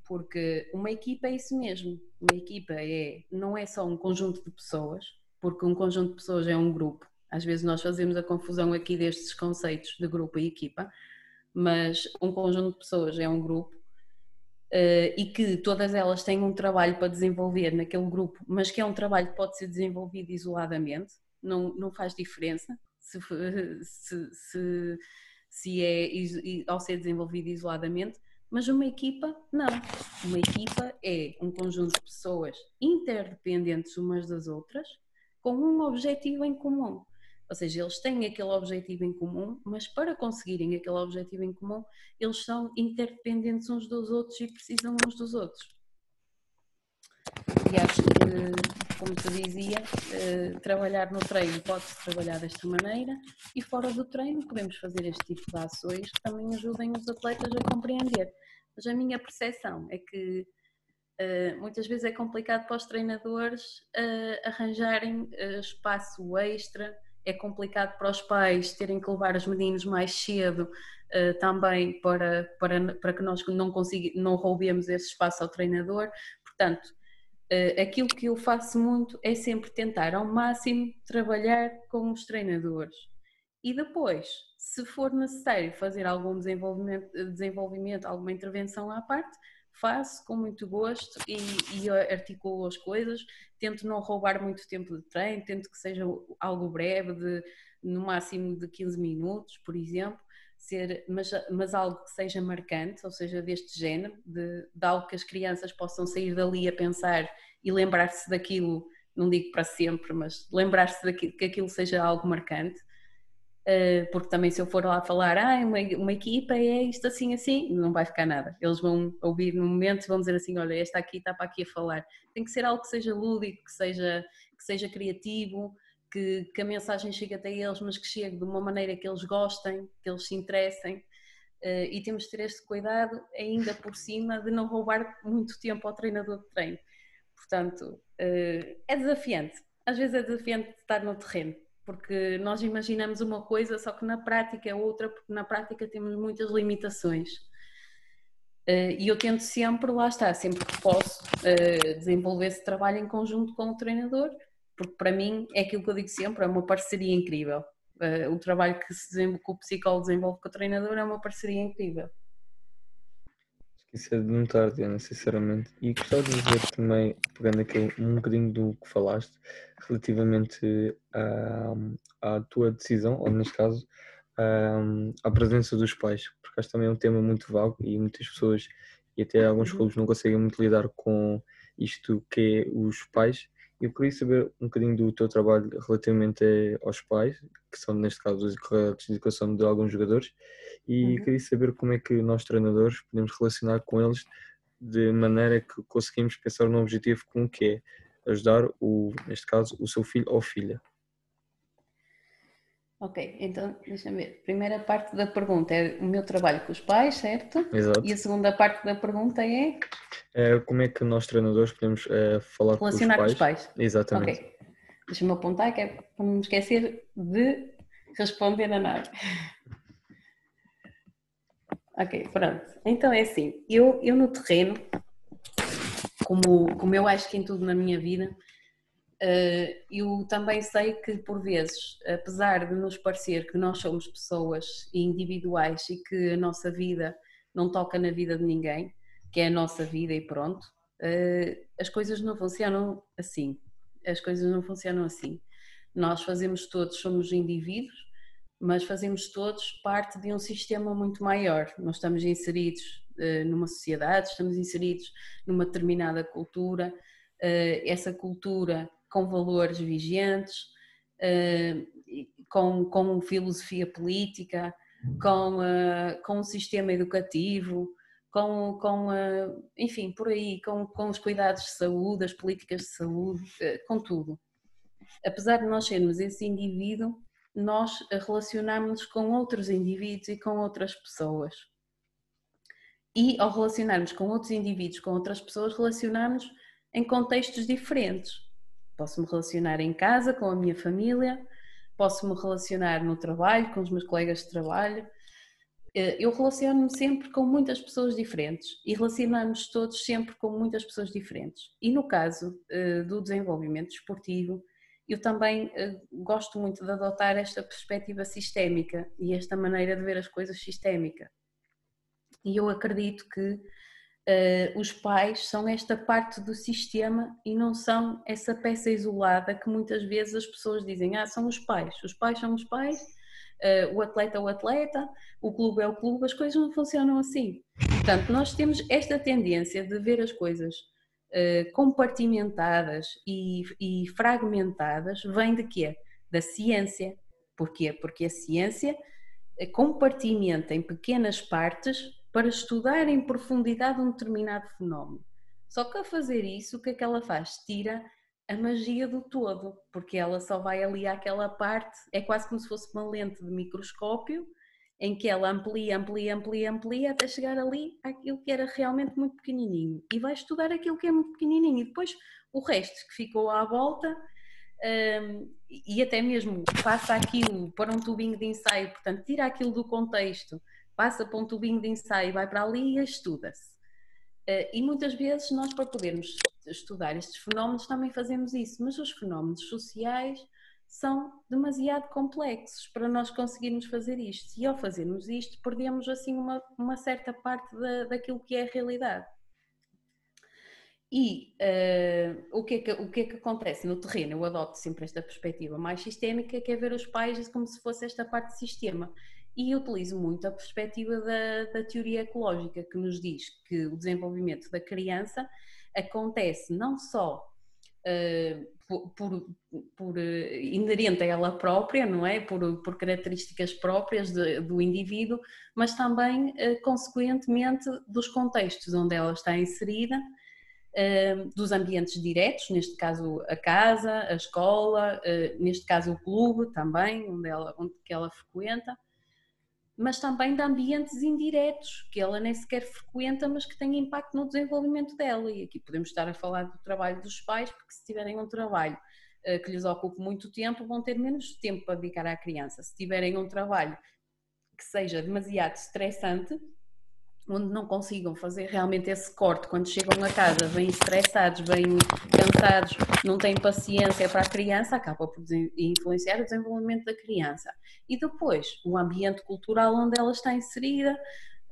Porque uma equipa é isso mesmo. Uma equipa é, não é só um conjunto de pessoas, porque um conjunto de pessoas é um grupo. Às vezes nós fazemos a confusão aqui destes conceitos de grupo e equipa, mas um conjunto de pessoas é um grupo uh, e que todas elas têm um trabalho para desenvolver naquele grupo, mas que é um trabalho que pode ser desenvolvido isoladamente, não, não faz diferença se, se, se, se é ao ser desenvolvido isoladamente, mas uma equipa não. Uma equipa é um conjunto de pessoas interdependentes umas das outras com um objetivo em comum. Ou seja, eles têm aquele objetivo em comum, mas para conseguirem aquele objetivo em comum, eles são interdependentes uns dos outros e precisam uns dos outros. E acho que, como te dizia, eh, trabalhar no treino pode-se trabalhar desta maneira e fora do treino podemos fazer este tipo de ações que também ajudem os atletas a compreender. Mas a minha percepção é que Uh, muitas vezes é complicado para os treinadores uh, arranjarem uh, espaço extra, é complicado para os pais terem que levar os meninos mais cedo também para, para, para que nós não, consiga, não roubemos esse espaço ao treinador. Portanto, aquilo que eu faço muito é sempre tentar ao máximo trabalhar com os treinadores. E depois, se for necessário fazer algum desenvolvimento, desenvolvimento alguma intervenção à parte, faço com muito gosto e, e articulo as coisas. Tento não roubar muito tempo de treino, tento que seja algo breve, de, no máximo de 15 minutos, por exemplo, ser, mas, mas algo que seja marcante, ou seja, deste género, de, de algo que as crianças possam sair dali a pensar e lembrar-se daquilo, não digo para sempre, mas lembrar-se que aquilo seja algo marcante. Eh, porque também se eu for lá falar, ah, uma, uma equipa é isto assim, assim, não vai ficar nada. Eles vão ouvir no momento vão dizer assim, olha, esta aqui está para aqui a falar. Tem que ser algo que seja lúdico, que seja, que seja criativo, que, que a mensagem chegue até eles, mas que chegue de uma maneira que eles gostem, que eles se interessem. Uh, e temos de ter este cuidado ainda por cima de não roubar muito tempo ao treinador de treino. Portanto, uh, é desafiante. Às vezes é desafiante estar no terreno porque nós imaginamos uma coisa, só que na prática é outra, porque na prática temos muitas limitações. Uh, e eu tento sempre, lá está, sempre que posso, uh, desenvolver esse trabalho em conjunto com o treinador, porque para mim é aquilo que eu digo sempre, é uma parceria incrível. Uh, o trabalho que, se que o psicólogo desenvolve com o treinador é uma parceria incrível. Isso é de notar, Diana, sinceramente. E gostava de dizer também, pegando aqui um bocadinho do que falaste, relativamente à, à tua decisão, ou neste caso, à, à presença dos pais, porque acho também é um tema muito vago e muitas pessoas, e até alguns uhum. clubes, não conseguem muito lidar com isto que é os pais. Eu queria saber um bocadinho do teu trabalho relativamente aos pais, que são neste caso os corretos de educação de alguns jogadores, e uhum. queria saber como é que nós treinadores podemos relacionar com eles de maneira que conseguimos pensar num objetivo comum que é ajudar o, neste caso, o seu filho ou filha. Ok, então deixa-me ver. Primeira parte da pergunta é o meu trabalho com os pais, certo? Exato. E a segunda parte da pergunta é? é como é que nós treinadores podemos é, falar com os pais? Relacionar com os pais. Exatamente. Ok. Deixa-me apontar que é para não me esquecer de responder a nada. Ok, pronto. Então é assim, eu, eu no terreno, como, como eu acho que em tudo na minha vida, eu também sei que por vezes, apesar de nos parecer que nós somos pessoas individuais e que a nossa vida não toca na vida de ninguém, que é a nossa vida e pronto, eh, as coisas não funcionam assim. As coisas não funcionam assim. Nós fazemos todos, somos indivíduos, mas fazemos todos parte de um sistema muito maior. Nós estamos inseridos eh, numa sociedade, estamos inseridos numa determinada cultura, eh, essa cultura com valores vigentes, com, com filosofia política, com, com um sistema educativo, com, com enfim, por aí, com, com os cuidados de saúde, as políticas de saúde, eh, com tudo. Apesar de nós sermos esse indivíduo, nós relacionamos-nos com outros indivíduos e com outras pessoas. E ao relacionarmos com outros indivíduos, com outras pessoas, relacionamos em contextos diferentes. Posso me relacionar em casa, com a minha família, posso me relacionar no trabalho, com os meus colegas de trabalho, eh, eu relaciono-me sempre com muitas pessoas diferentes e relacionamos todos sempre com muitas pessoas diferentes. E no caso eh, do desenvolvimento esportivo, eu também eh, gosto muito de adotar esta perspectiva sistémica e esta maneira de ver as coisas sistémica. E eu acredito que os pais são esta parte do sistema e não são essa peça isolada que muitas vezes as pessoas dizem: ah, são os pais, os pais são os pais uh, o atleta é o atleta, o clube é o clube, as coisas não funcionam assim. Portanto, nós temos esta tendência de ver as coisas uh, compartimentadas e, e fragmentadas, vem de quê? Da ciência. Porquê? Porque a ciência compartimenta em pequenas partes para estudar em profundidade um determinado fenómeno. Só que a fazer isso, o que é que ela faz? Tira a magia do todo, porque ela só vai ali àquela parte, é quase como se fosse uma lente de microscópio, em que ela amplia, amplia, amplia, amplia, até chegar ali àquilo que era realmente muito pequenininho. E vai estudar aquilo que é muito pequenininho. E depois o resto que ficou à volta, um, e até mesmo passa aquilo para um tubinho de ensaio, portanto, tira aquilo do contexto, passa para um tubinho de ensaio, vai para ali e estuda-se. Uh, e muitas vezes nós, para podermos estudar estes fenómenos também fazemos isso, mas os fenómenos sociais são demasiado complexos para nós conseguirmos fazer isto. E ao fazermos isto, perdemos assim uma, uma certa parte da, daquilo que é a realidade. E uh, o, que é que, o que é que acontece no terreno? Eu adoto sempre esta perspectiva mais sistémica, que é ver os pais como se fosse esta parte de sistema. E utilizo muito a perspectiva da, da teoria ecológica, que nos diz que o desenvolvimento da criança acontece não só uh, por, por, por uh, inerente a ela própria, não é? Por, por características próprias de, do indivíduo, mas também uh, consequentemente dos contextos onde ela está inserida, dos ambientes diretos, neste caso a casa, a escola, neste caso o clube também, onde ela, onde que ela frequenta mas também de ambientes indiretos, que ela nem sequer frequenta, mas que têm impacto no desenvolvimento dela. E aqui podemos estar a falar do trabalho dos pais, porque se tiverem um trabalho uh, que lhes ocupe muito tempo, vão ter menos tempo para dedicar à criança. Se tiverem um trabalho que seja demasiado estressante, onde não consigam fazer realmente esse corte quando chegam a casa, bem estressados, bem cansados, não têm paciência para a criança, acaba por influenciar o desenvolvimento da criança. E depois, o ambiente cultural onde ela está inserida,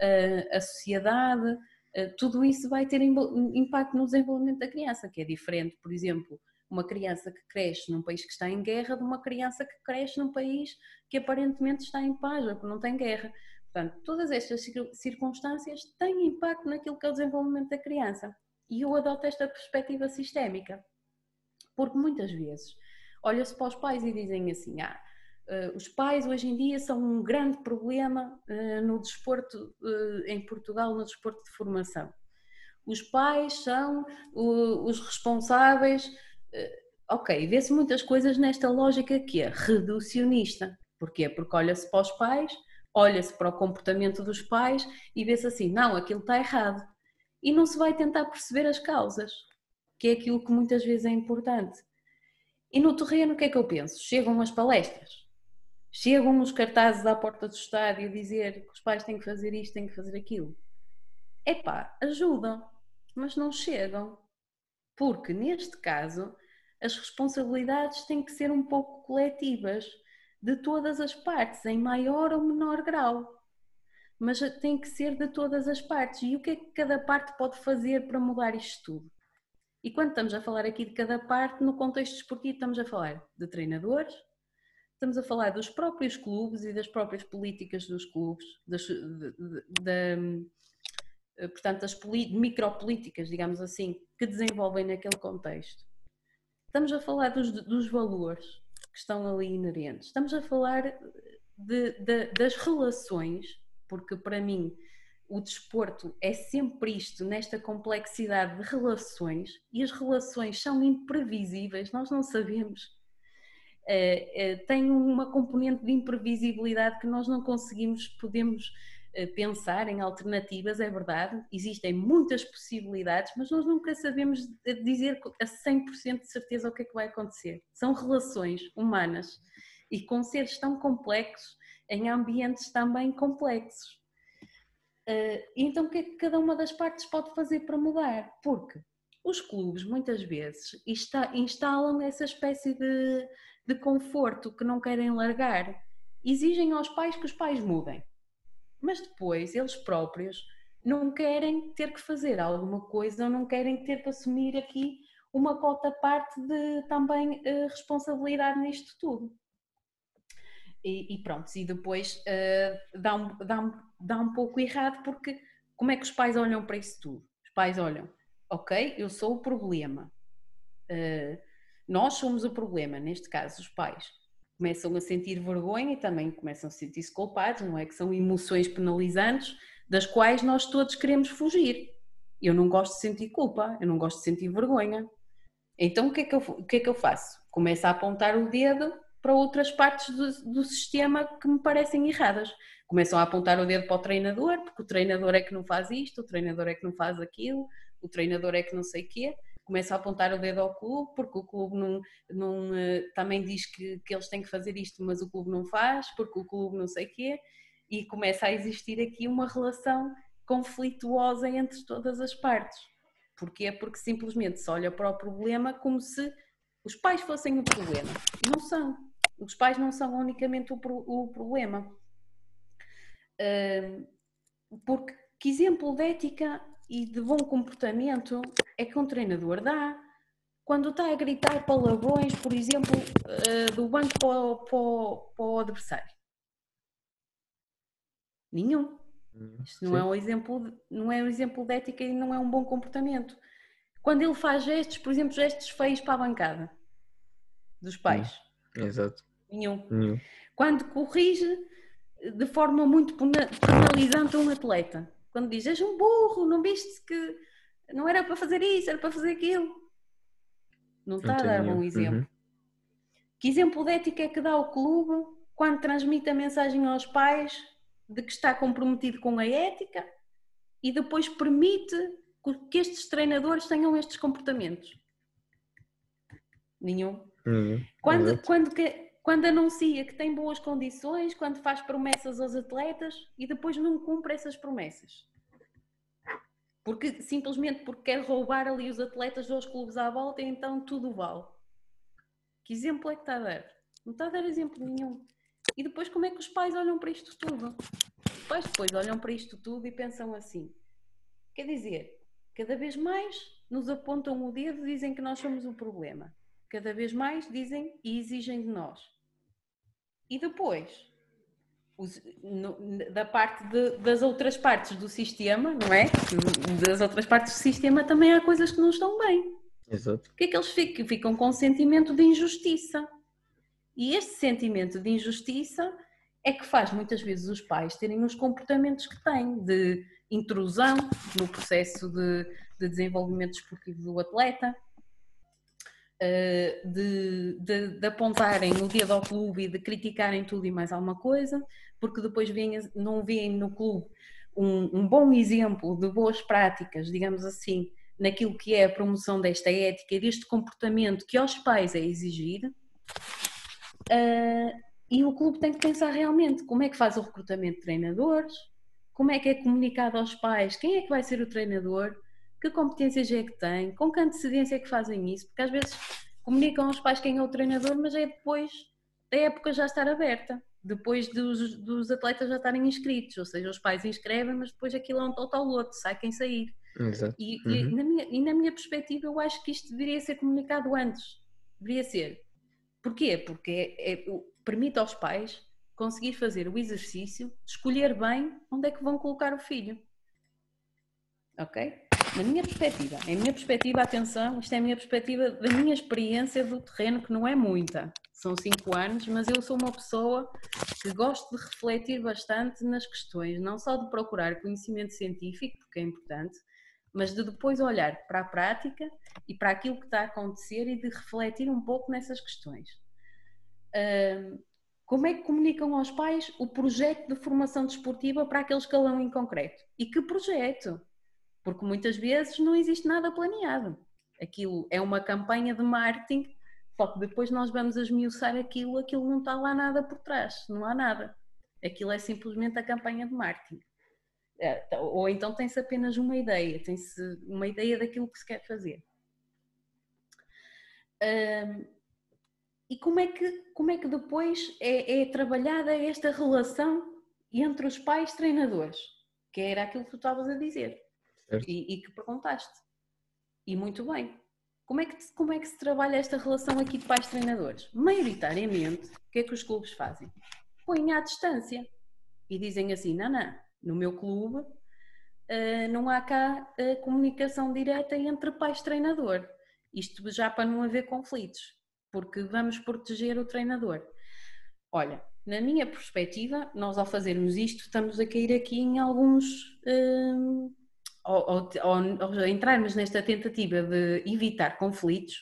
eh, a sociedade, eh, tudo isso vai ter impacto no desenvolvimento da criança, que é diferente, por exemplo, uma criança que cresce num país que está em guerra de uma criança que cresce num país que aparentemente está em paz ou que não tem guerra. Portanto, todas estas circunstâncias têm impacto naquilo que é o desenvolvimento da criança. E eu adoto esta perspectiva sistémica, porque muitas vezes olha-se para os pais e dizem assim: ah, uh, os pais hoje em dia são um grande problema uh, no desporto uh, em Portugal, no desporto de formação. Os pais são os responsáveis. ok, vê-se muitas coisas nesta lógica que é reducionista. Porquê? Porque olha-se para os pais olha-se para o comportamento dos pais e vê-se assim, não, aquilo está errado. E não se vai tentar perceber as causas, que é aquilo que muitas vezes é importante. E no terreno, o que é que eu penso? Chegam as palestras, chegam os cartazes à porta do estádio a dizer que os pais têm que fazer isto, têm que fazer aquilo. Epá, ajudam, mas não chegam. Porque neste caso, as responsabilidades têm que ser um pouco coletivas de todas as partes, em maior ou menor grau. Mas tem que ser de todas as partes. E o que é que cada parte pode fazer para mudar isto tudo? E quando estamos a falar aqui de cada parte, no contexto esportivo, estamos a falar de treinadores, estamos a falar dos próprios clubes e das próprias políticas dos clubes, das, de, de, de, portanto, das micropolíticas, digamos assim, que desenvolvem naquele contexto. Estamos a falar dos, dos valores que estão ali inerentes, estamos a falar das relações, porque para mim o desporto é sempre isto, nesta complexidade de relações, e as relações são imprevisíveis, nós não sabemos. É, é, tem uma componente de imprevisibilidade que nós não conseguimos, podemos pensar em alternativas, é verdade, existem muitas possibilidades, mas nós nunca sabemos dizer a 100% de certeza o que é que vai acontecer. São relações humanas e com seres tão complexos, em ambientes também complexos. Uh, então, o que é que cada uma das partes pode fazer para mudar? Porque os clubes, muitas vezes, instalam essa espécie de, de conforto que não querem largar. Exigem aos pais que os pais mudem. Mas depois, eles próprios não querem ter que fazer alguma coisa ou não querem ter que assumir aqui uma cota parte de também uh, responsabilidade nisto tudo. E, e pronto, e depois uh, dá, um, dá, um, dá um pouco errado porque como é que os pais olham para isso tudo? Os pais olham, ok, eu sou o problema. Uh, nós somos o problema, neste caso, os pais. Começam a sentir vergonha e também começam a sentir-se culpados, não é? Que são emoções penalizantes das quais nós todos queremos fugir. Eu não gosto de sentir culpa, eu não gosto de sentir vergonha. Então o que é que eu, o que é que eu faço? Começo a apontar o dedo para outras partes do, do, sistema que me parecem erradas. Começam a apontar o dedo para o treinador, porque o treinador é que não faz isto, o treinador é que não faz aquilo, o treinador é que não sei o quê. Começam a apontar o dedo ao clube, porque o clube não, não, eh, também diz que, que eles têm que fazer isto, mas o clube não faz, porque o clube não sei quê. E começa a existir aqui uma relação conflituosa entre todas as partes. Porquê? Porque simplesmente se olha para o problema como se os pais fossem o problema. Não são. Os pais não são unicamente o, o problema. porque que exemplo de ética e de bom comportamento é que um treinador dá quando está a gritar palavrões, por exemplo, ah, do banco para o, para, para o adversário? Nenhum. Hum, Isto não é um exemplo, não é um exemplo de ética e não é um bom comportamento. Quando ele faz gestos, por exemplo, gestos feios para a bancada dos pais. Exato. Nenhum. Nenhum. Quando corrige de forma muito penalizante um atleta. Quando diz, és um burro, não viste que não era para fazer isso, era para fazer aquilo. Não está a dar um exemplo. Uhum. Que exemplo de ética é que dá o clube quando transmite a mensagem aos pais de que está comprometido com a ética e depois permite que estes treinadores tenham estes comportamentos? Nenhum. Uhum. Quando, quando, que, quando anuncia que tem boas condições, quando faz promessas aos atletas e depois não cumpre essas promessas. Porque simplesmente porque quer roubar ali os atletas dos clubes à volta, então tudo vale. Que exemplo é que está a dar? Não está a dar exemplo nenhum. E depois como é que os pais olham para isto tudo? Os pais depois olham para isto tudo e pensam assim. Quer dizer, cada vez mais nos apontam o dedo e dizem que nós somos o problema. Cada vez mais dizem e exigem de nós. E depois, os, no, da parte de, das outras partes do sistema, não é? Das outras partes do sistema também há coisas que não estão bem. Exato. O que é que eles ficam? Ficam com um sentimento de injustiça. E este sentimento de injustiça é que faz muitas vezes os pais terem os comportamentos que têm de intrusão no processo de, de desenvolvimento esportivo do atleta, de, de, de, apontarem o dedo ao clube e de criticarem tudo e mais alguma coisa, porque depois vêm, não veem no clube um, um, bom exemplo de boas práticas, digamos assim, naquilo que é a promoção desta ética e deste comportamento que aos pais é exigido. Uh, e o clube tem que pensar realmente como é que faz o recrutamento de treinadores, como é que é comunicado aos pais, quem é que vai ser o treinador, que competências é que tem, com que antecedência é que fazem isso, porque às vezes comunicam aos pais quem é o treinador, mas é depois da época já estar aberta, depois dos, dos atletas já estarem inscritos, ou seja, os pais inscrevem, mas depois aquilo é um total lote, sai quem sair. Exato. E, uhum. e, na minha, e na minha perspectiva, eu acho que isto deveria ser comunicado antes. Deveria ser. Porquê? Porque é, é, permite aos pais conseguir fazer o exercício, escolher bem onde é que vão colocar o filho. Ok? Na minha perspectiva, em minha perspectiva, atenção, isto é a minha perspectiva da minha experiência do terreno, que não é muita, são cinco anos, mas eu sou uma pessoa que gosto de refletir bastante nas questões, não só de procurar conhecimento científico, porque é importante, mas de depois olhar para a prática e para aquilo que está a acontecer e de refletir um pouco nessas questões. Como é que comunicam aos pais o projeto de formação desportiva para aquele escalão em concreto? E que projeto? Porque muitas vezes não existe nada planeado. Aquilo é uma campanha de marketing, só que depois nós vamos esmiuçar aquilo, aquilo não está lá nada por trás, não há nada. Aquilo é simplesmente a campanha de marketing. É, ou então tem-se apenas uma ideia, tem-se uma ideia daquilo que se quer fazer. E como é que, como é que depois é, é trabalhada esta relação entre os pais treinadores? Que era aquilo que tu estavas a dizer e, e, que perguntaste. E muito bem. Como é, que, como é que se trabalha esta relação aqui de pais treinadores? Maioritariamente, o que é que os clubes fazem? Põem à distância e dizem assim: não, não, no meu clube uh, não há cá uh, comunicação direta entre pais treinador. Isto já para não haver conflitos porque vamos proteger o treinador. Olha, na minha perspectiva, nós ao fazermos isto estamos a cair aqui em alguns. Um, ao, ao, ao, entrarmos nesta tentativa de evitar conflitos,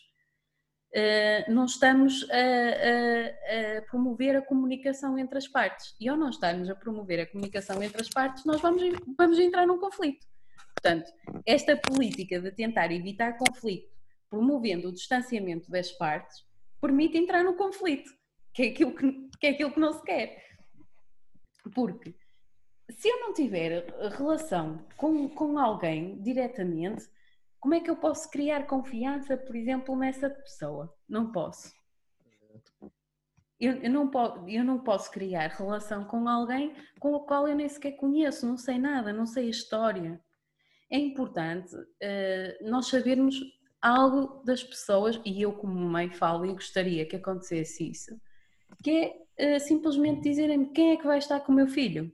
uh, não estamos a, a, a, promover a comunicação entre as partes. E ao não estarmos a promover a comunicação entre as partes, nós vamos, vamos entrar num conflito. Portanto, esta política de tentar evitar conflito, promovendo o distanciamento das partes, permite entrar no conflito, que é aquilo que, que, é aquilo que não se quer. Porque se eu não tiver relação com, com alguém diretamente, como é que eu posso criar confiança, por exemplo, nessa pessoa? Não posso. Eu, eu, não po eu não posso criar relação com alguém com o qual eu nem sequer conheço, não sei nada, não sei a história. É importante uh, nós sabermos algo das pessoas, e eu como mãe falo e gostaria que acontecesse isso, que é uh, simplesmente dizerem-me quem é que vai estar com o meu filho.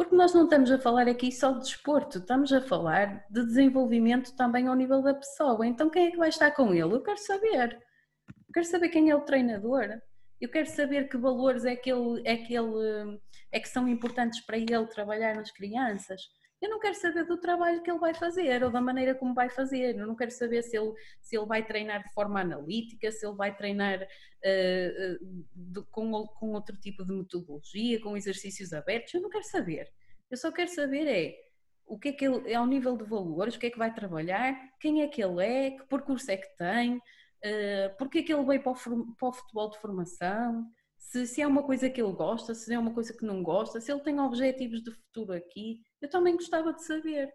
Porque nós não estamos a falar aqui só de desporto, estamos a falar de desenvolvimento também ao nível da pessoa. Então quem é que vai estar com ele? Eu quero saber. Eu quero saber quem é o treinador. Eu quero saber que valores é que, ele, é, que ele, é que são importantes para ele trabalhar nas crianças. Eu não quero saber do trabalho que ele vai fazer ou da maneira como vai fazer. Eu não quero saber se ele, se ele vai treinar de forma analítica, se ele vai treinar uh, de, com, com outro tipo de metodologia, com exercícios abertos. Eu não quero saber. Eu só quero saber é o que é que ele é ao nível de valores, o que é que vai trabalhar, quem é que ele é, que percurso é que tem, uh, porque é que ele veio para o, para o futebol de formação, se, se é uma coisa que ele gosta, se é uma coisa que não gosta, se ele tem objetivos de futuro aqui, eu também gostava de saber.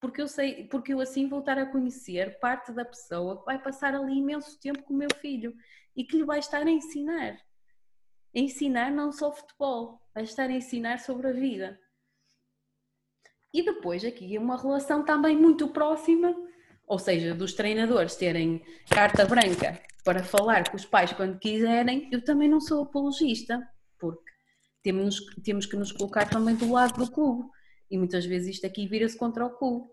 Porque eu sei, porque eu assim vou estar a conhecer parte da pessoa que vai passar ali imenso tempo com o meu filho e que lhe vai estar a ensinar. A ensinar não só futebol, vai estar a ensinar sobre a vida. E depois aqui é uma relação também muito próxima, ou seja, dos treinadores terem carta branca para falar com os pais quando quiserem, eu também não sou apologista, porque temos, temos que nos colocar também do lado do clube. E muitas vezes isto aqui vira-se contra o clube,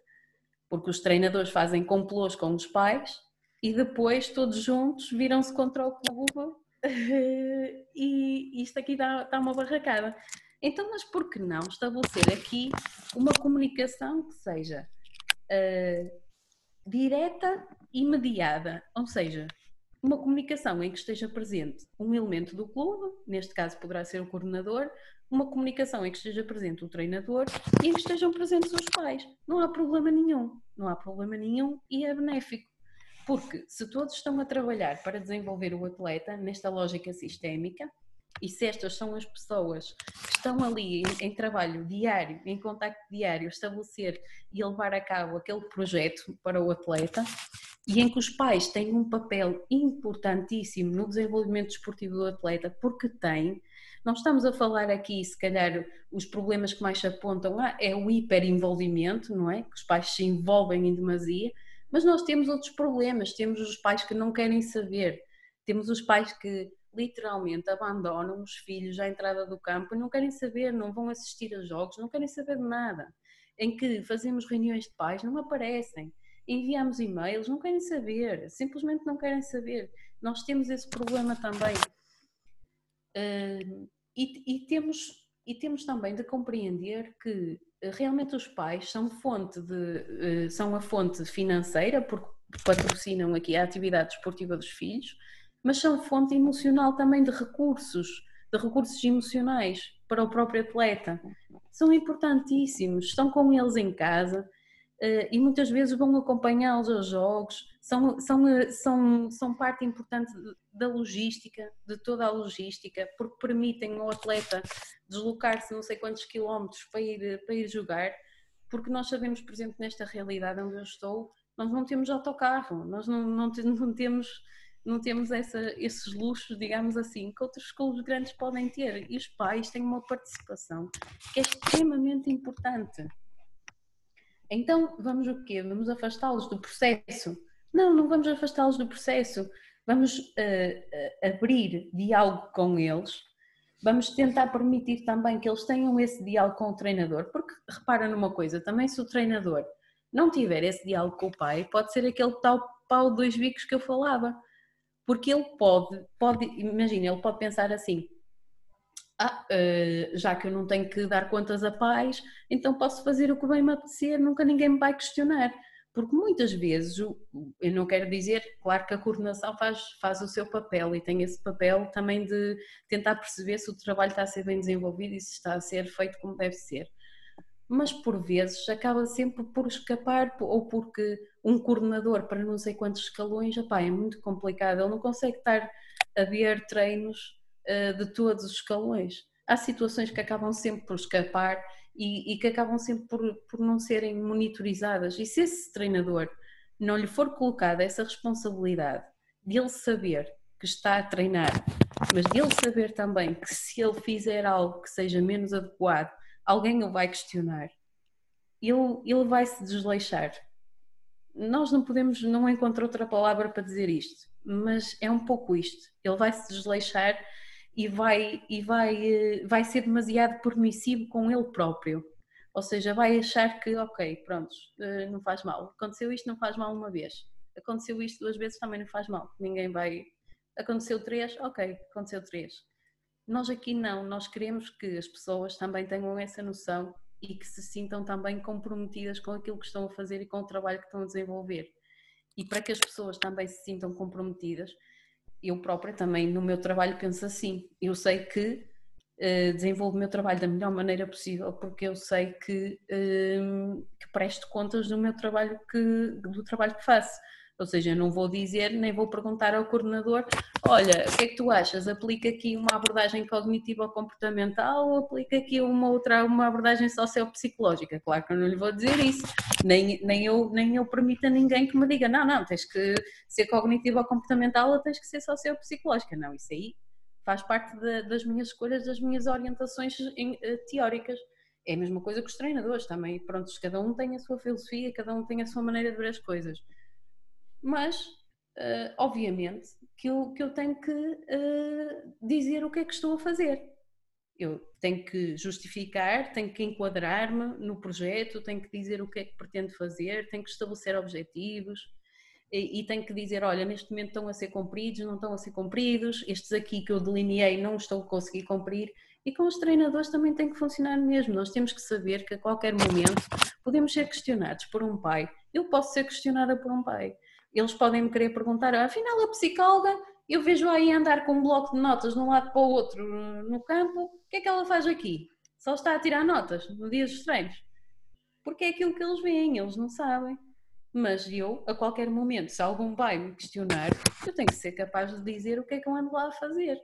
porque os treinadores fazem complôs com os pais e depois todos juntos viram-se contra o clube e isto aqui dá, dá uma barracada. Então, mas por que não estabelecer aqui uma comunicação que seja uh, direta e mediada? Ou seja, uma comunicação em que esteja presente um elemento do clube, neste caso poderá ser o coordenador, uma comunicação em que esteja presente o treinador e em que estejam presentes os pais. Não há problema nenhum, não há problema nenhum e é benéfico. Porque se todos estão a trabalhar para desenvolver o atleta nesta lógica sistémica, e se estas são as pessoas que estão ali em, em, trabalho diário, em contacto diário, estabelecer e levar a cabo aquele projeto para o atleta, e em que os pais têm um papel importantíssimo no desenvolvimento desportivo do atleta, porque têm, não estamos a falar aqui, se calhar, os problemas que mais se apontam ah, é o hiperenvolvimento, não é? Que os pais se envolvem em demasia, mas nós temos outros problemas, temos os pais que não querem saber, temos os pais que literalmente abandonam os filhos à entrada do campo e não querem saber, não vão assistir a jogos, não querem saber de nada. Em que fazemos reuniões de pais, não aparecem. Enviamos e-mails, não querem saber, simplesmente não querem saber. Nós temos esse problema também. Uh, e, e, temos, e temos também de compreender que eh, realmente os pais são fonte de uh, são a fonte financeira porque patrocinam aqui a atividade esportiva dos filhos mas são fonte emocional também de recursos, de recursos emocionais para o próprio atleta. São importantíssimos, estão com eles em casa eh, e muitas vezes vão acompanhá-los aos jogos, são, são, eh, são, são parte importante da logística, de toda a logística, porque permitem ao atleta deslocar-se não sei quantos quilómetros para ir, para ir jogar, porque nós sabemos, por exemplo, nesta realidade onde eu estou, nós não temos autocarro, nós não, não, não temos não temos essa, esses luxos, digamos assim, que outros clubes grandes podem ter. E os pais têm uma participação que é extremamente importante. Então, vamos o quê? Vamos afastá-los do processo? Não, não vamos afastá-los do processo. Vamos uh, uh, abrir diálogo com eles. Vamos tentar permitir também que eles tenham esse diálogo com o treinador. Porque, repara numa coisa, também se o treinador não tiver esse diálogo com o pai, pode ser aquele tal pau de dois bicos que eu falava porque ele pode, pode imagina, ele pode pensar assim, ah, uh, já que eu não tenho que dar contas a pais, então posso fazer o que bem me apetecer, nunca ninguém me vai questionar. Porque muitas vezes, eu não quero dizer, claro que a coordenação faz, faz o seu papel e tem esse papel também de tentar perceber se o trabalho está a ser bem desenvolvido e se está a ser feito como deve ser mas por vezes acaba sempre por escapar ou porque um coordenador para não sei quantos escalões, opá, é muito complicado, ele não consegue estar a ver treinos uh, de todos os escalões. Há situações que acabam sempre por escapar e, e, que acabam sempre por, por não serem monitorizadas. E se esse treinador não lhe for colocada essa responsabilidade de ele saber que está a treinar, mas de ele saber também que se ele fizer algo que seja menos adequado, alguém o vai questionar, ele, ele vai se desleixar. Nós não podemos, não encontrar outra palavra para dizer isto, mas é um pouco isto. Ele vai se desleixar e vai, e vai, eh, vai ser demasiado permissivo com ele próprio. Ou seja, vai achar que, ok, pronto, eh, não faz mal. Aconteceu isto, não faz mal uma vez. Aconteceu isto duas vezes, também não faz mal. Ninguém vai. Aconteceu três, ok, aconteceu três. Nós aqui não, nós queremos que as pessoas também tenham essa noção e que se sintam também comprometidas com aquilo que estão a fazer e com o trabalho que estão a desenvolver. E para que as pessoas também se sintam comprometidas, eu própria também no meu trabalho penso assim. Eu sei que uh, desenvolvo o meu trabalho da melhor maneira possível porque eu sei que, uh, que presto contas do meu trabalho que, do trabalho que faço. Ou seja, não vou dizer, nem vou perguntar ao coordenador: olha, o que é que tu achas? Aplica aqui uma abordagem cognitiva comportamental ou aplica aqui uma outra uma abordagem sociopsicológica? Claro que eu não lhe vou dizer isso, nem, nem, eu, nem eu permito a ninguém que me diga: não, não, tens que ser cognitiva comportamental ou tens que ser sociopsicológica. Não, isso aí faz parte de, das minhas escolhas, das minhas orientações em, uh, teóricas. É a mesma coisa que os treinadores também. Pronto, cada um tem a sua filosofia, cada um tem a sua maneira de ver as coisas mas uh, obviamente que eu, que eu tenho que uh, dizer o que é que estou a fazer. Eu tenho que justificar, tenho que enquadrar-me no projeto, tenho que dizer o que é que pretendo fazer, tenho que estabelecer objetivos e, e tenho que dizer: olha, neste momento estão a ser cumpridos, não estão a ser cumpridos, estes aqui que eu delineei não estou a conseguir cumprir. E com os treinadores também tem que funcionar mesmo. Nós temos que saber que a qualquer momento podemos ser questionados por um pai. Eu posso ser questionada por um pai eles podem me querer perguntar, afinal a psicóloga, eu vejo aí andar com um bloco de notas de um lado para o outro no campo, o que é que ela faz aqui? Só está a tirar notas no dia dos treinos. Porque é aquilo que eles veem, eles não sabem. Mas eu, a qualquer momento, se algum pai me questionar, eu tenho que ser capaz de dizer o que é que eu ando lá a fazer.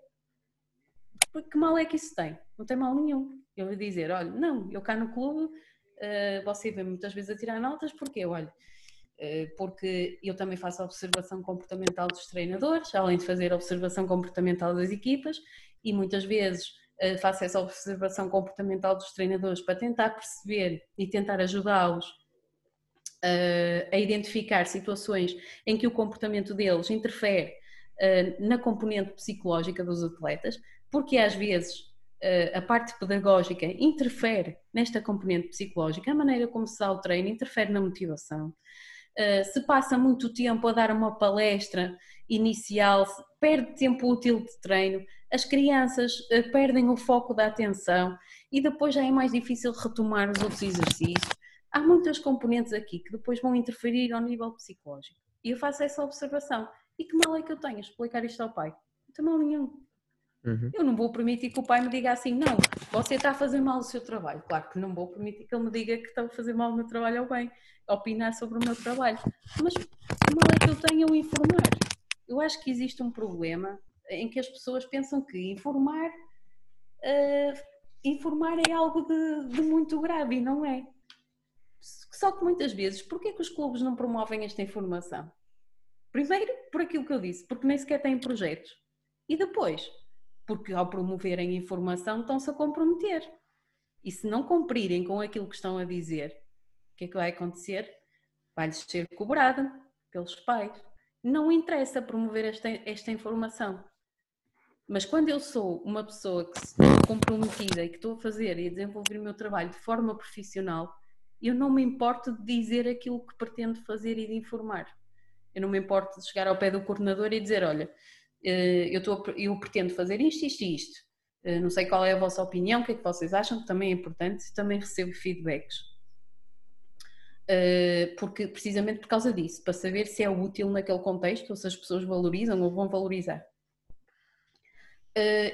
Porque que mal é que isso tem? Não tem mal nenhum. Eu vou dizer, olha, não, eu cá no clube, uh, você vê muitas vezes a tirar notas, porque olha, porque eu também faço observação comportamental dos treinadores, além de fazer observação comportamental das equipas, e muitas vezes uh, faço essa observação comportamental dos treinadores para tentar perceber e tentar ajudá-los a identificar situações em que o comportamento deles interfere na componente psicológica dos atletas, porque às vezes a parte pedagógica interfere nesta componente psicológica, a maneira como se dá o treino interfere na motivação. Se passa muito tempo a dar uma palestra inicial, perde tempo útil de treino, as crianças perdem o foco da atenção e depois já é mais difícil retomar os outros exercícios há muitas componentes aqui que depois vão interferir ao nível psicológico. E eu faço essa observação. E que mal é que eu tenho explicar isto ao pai? Não tem mal nenhum. Uhum. Eu não vou permitir que o pai me diga assim, não, você está a fazer mal o seu trabalho. Claro que não vou permitir que ele me diga que está a fazer mal o meu trabalho ou bem, opinar sobre o meu trabalho. Mas que mal é que eu tenho a informar? Eu acho que existe um problema em que as pessoas pensam que informar, uh, informar é algo de, de muito grave e não é. Só que muitas vezes, porquê que os clubes não promovem esta informação? Primeiro, por aquilo que eu disse, porque nem sequer têm projetos. E depois, porque ao promoverem informação estão-se a comprometer. E se não cumprirem com aquilo que estão a dizer, o que é que vai acontecer? Vai-lhes ser cobrada pelos pais. Não interessa promover esta, esta informação. Mas quando eu sou uma pessoa que estou comprometida e que estou a fazer e a desenvolver o meu trabalho de forma profissional, eu não me importo de dizer aquilo que pretendo fazer e de informar. Eu não me importo de chegar ao pé do coordenador e dizer: olha, eu, estou, eu pretendo fazer isto, isto e isto. Eh, não sei qual é a vossa opinião, o que é que vocês acham, que também é importante, também recebo feedbacks. Eh, porque, precisamente por causa disso, para saber se é útil naquele contexto, ou se as pessoas valorizam ou vão valorizar.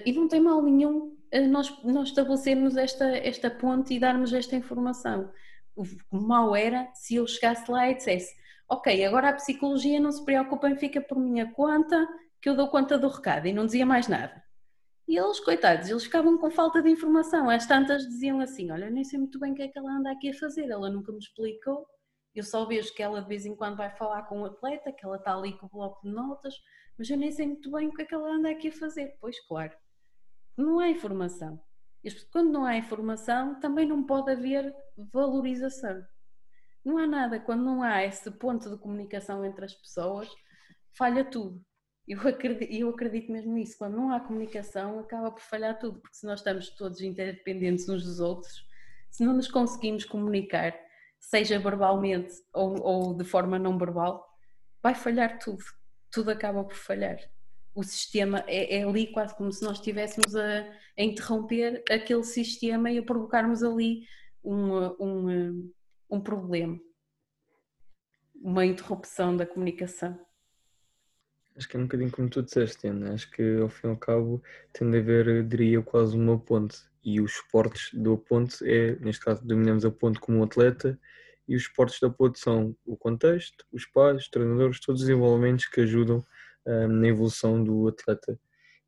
E não tem mal nenhum nós, nós estabelecermos esta, esta ponte e darmos esta informação o mal era se eu chegasse lá e dissesse: Ok, agora a psicologia não se preocupem, fica por minha conta, que eu dou conta do recado, e não dizia mais nada. E eles, coitados, eles ficavam com falta de informação. As tantas diziam assim: Olha, nem sei muito bem o que é que ela anda aqui a fazer, ela nunca me explicou. Eu só vejo que ela de vez em quando vai falar com o um atleta, que ela está ali com o bloco de notas, mas eu nem sei muito bem o que é que ela anda aqui a fazer. Pois, claro, não há informação. Quando não há informação, também não pode haver valorização. Não há nada, quando não há esse ponto de comunicação entre as pessoas, falha tudo. Eu acredito, eu acredito mesmo nisso. Quando não há comunicação, acaba por falhar tudo, porque se nós estamos todos interdependentes uns dos outros, se não nos conseguimos comunicar, seja verbalmente ou, ou de forma não verbal, vai falhar tudo. Tudo acaba por falhar o sistema é, é, ali quase como se nós estivéssemos a, a, interromper aquele sistema e a provocarmos ali um, um, um problema, uma interrupção da comunicação. Acho que é um bocadinho como tu disseste, Ana. Acho que ao fim e ao cabo tem de haver, diria, quase uma ponte. E os esportes do ponte é, neste caso, dominamos a ponte como um atleta e os esportes da ponte são o contexto, os pais, os treinadores, todos os envolvimentos que ajudam um, na evolução do atleta.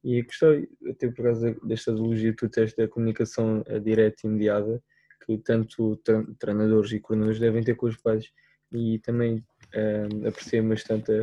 E gostei, até por causa desta analogia que tu tens da comunicação eh, direta e imediata, que tanto treinadores e coordenadores devem ter com os pais. E também um, apreciei bastante a,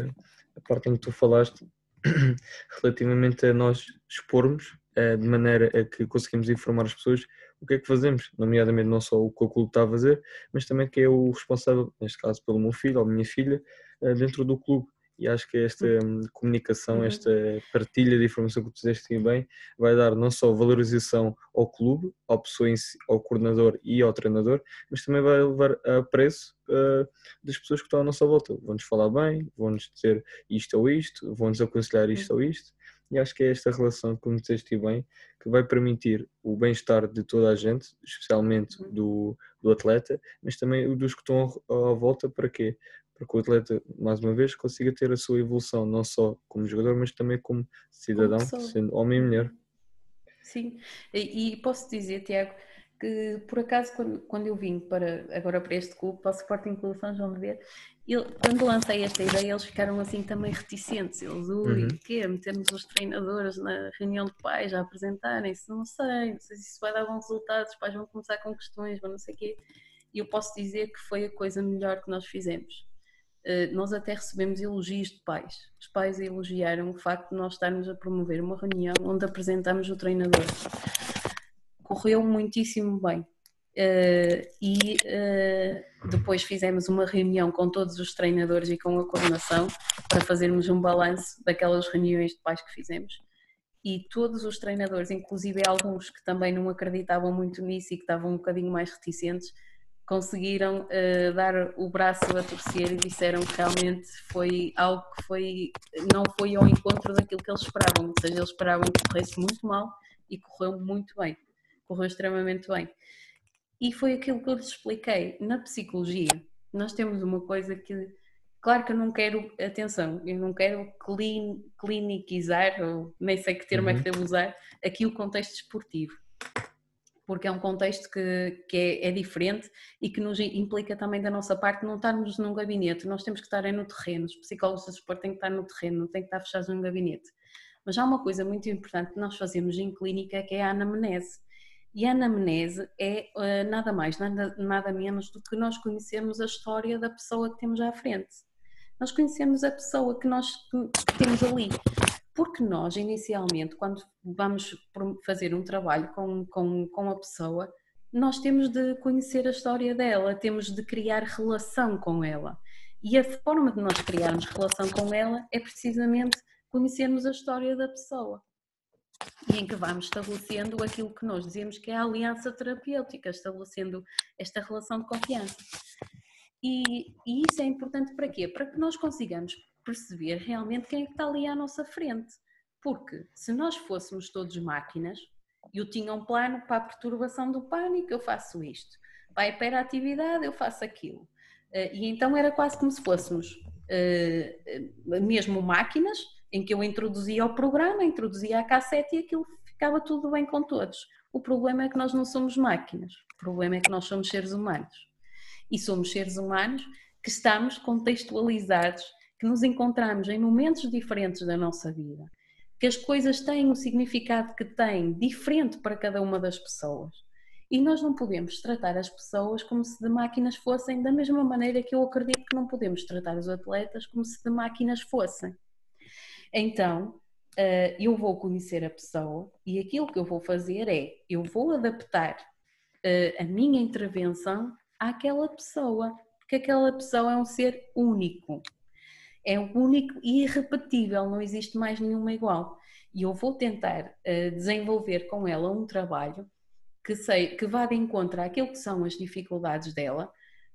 a, parte em que tu falaste relativamente a nós expormos uh, de maneira a que conseguimos informar as pessoas o que é que fazemos, nomeadamente não só o que o clube está a fazer, mas também que é o responsável, neste caso pelo meu filho ou minha filha, uh, dentro do clube e acho que esta hum, comunicação, uhum. esta partilha de informação que tu disseste bem, vai dar não só valorização ao clube, à pessoa si, ao coordenador e ao treinador, mas também vai levar a preço uh, das pessoas que estão à nossa volta. Vão-nos falar bem, vão-nos dizer isto ou isto, vão-nos aconselhar isto ou isto, E acho que é esta relação, como disseste bem, que vai permitir o bem-estar de toda a gente, especialmente uhum. do, do atleta, mas também dos que estão à volta, para quê? Para que o atleta, mais uma vez, consiga ter a sua evolução, não só como jogador, mas também como cidadão, como sendo homem e mulher. Sim, e, e posso dizer, Tiago, que por acaso quando, quando eu vim para agora para este clube, para o Sporting Clube São João de Ver, eu, quando lancei esta ideia, eles ficaram assim também reticentes. Eles, ui, uhum. o quê? Metermos os treinadores na reunião de pais a apresentarem-se? Não sei, não sei se isso vai dar bons resultados, os pais vão começar com questões, mas não sei o quê. E eu posso dizer que foi a coisa melhor que nós fizemos. Uh, nós até recebemos elogios de pais. Os pais elogiaram o facto de nós estarmos a promover uma reunião onde apresentamos o treinador. Correu muitíssimo bem. Uh, e uh, depois fizemos uma reunião com todos os treinadores e com a coordenação para fazermos um balanço daquelas reuniões de pais que fizemos. E todos os treinadores, inclusive alguns que também não acreditavam muito nisso e que estavam um bocadinho mais reticentes, conseguiram uh, dar o braço a torcer e disseram que realmente foi algo que foi, não foi ao encontro daquilo que eles esperavam, ou seja, eles esperavam que corresse muito mal e correu muito bem, correu extremamente bem. E foi aquilo que eu lhes expliquei. Na psicologia, nós temos uma coisa que, claro que eu não quero, atenção, eu não quero clin, clinicizar, ou nem sei que termo uhum. é que uhum. devo usar, aqui o contexto esportivo. Porque é um contexto que, que é, é, diferente e que nos implica também da nossa parte não estarmos num gabinete, nós temos que estar no terreno, os psicólogos do esporte têm que estar no terreno, não têm que estar fechados num gabinete. Mas há uma coisa muito importante que nós fazemos em clínica que é a anamnese e a anamnese é uh, nada mais, nada, nada menos do que nós conhecermos a história da pessoa que temos à frente. Nós conhecemos a pessoa que nós que temos ali. Porque nós, inicialmente, quando vamos fazer um trabalho com, com, com a pessoa, nós temos de conhecer a história dela, temos de criar relação com ela. E a forma de nós criarmos relação com ela é precisamente conhecermos a história da pessoa e em que vamos estabelecendo aquilo que nós dizemos que é a aliança terapêutica, estabelecendo esta relação de confiança. E, e, isso é importante para quê? Para que nós consigamos perceber realmente quem é que está ali à nossa frente. Porque se nós fôssemos todos máquinas, eu tinha um plano para a perturbação do pânico, eu faço isto. Para a hiperatividade, eu faço aquilo. Eh, e então era quase como se fôssemos uh, mesmo máquinas em que eu introduzia o programa, introduzia a cassete e aquilo ficava tudo bem com todos. O problema é que nós não somos máquinas, o problema é que nós somos seres humanos. E somos seres humanos que estamos contextualizados, que nos encontramos em momentos diferentes da nossa vida, que as coisas têm o significado que têm, diferente para cada uma das pessoas. E nós não podemos tratar as pessoas como se de máquinas fossem, da mesma maneira que eu acredito que não podemos tratar os atletas como se de máquinas fossem. Então, uh, eu vou conhecer a pessoa e aquilo que eu vou fazer é, eu vou adaptar uh, a minha intervenção àquela pessoa, porque aquela pessoa é um ser único. É único e irrepetível, não existe mais nenhuma igual. E eu vou tentar uh, desenvolver com ela um trabalho que, sei, que vá de encontro àquilo que são as dificuldades dela,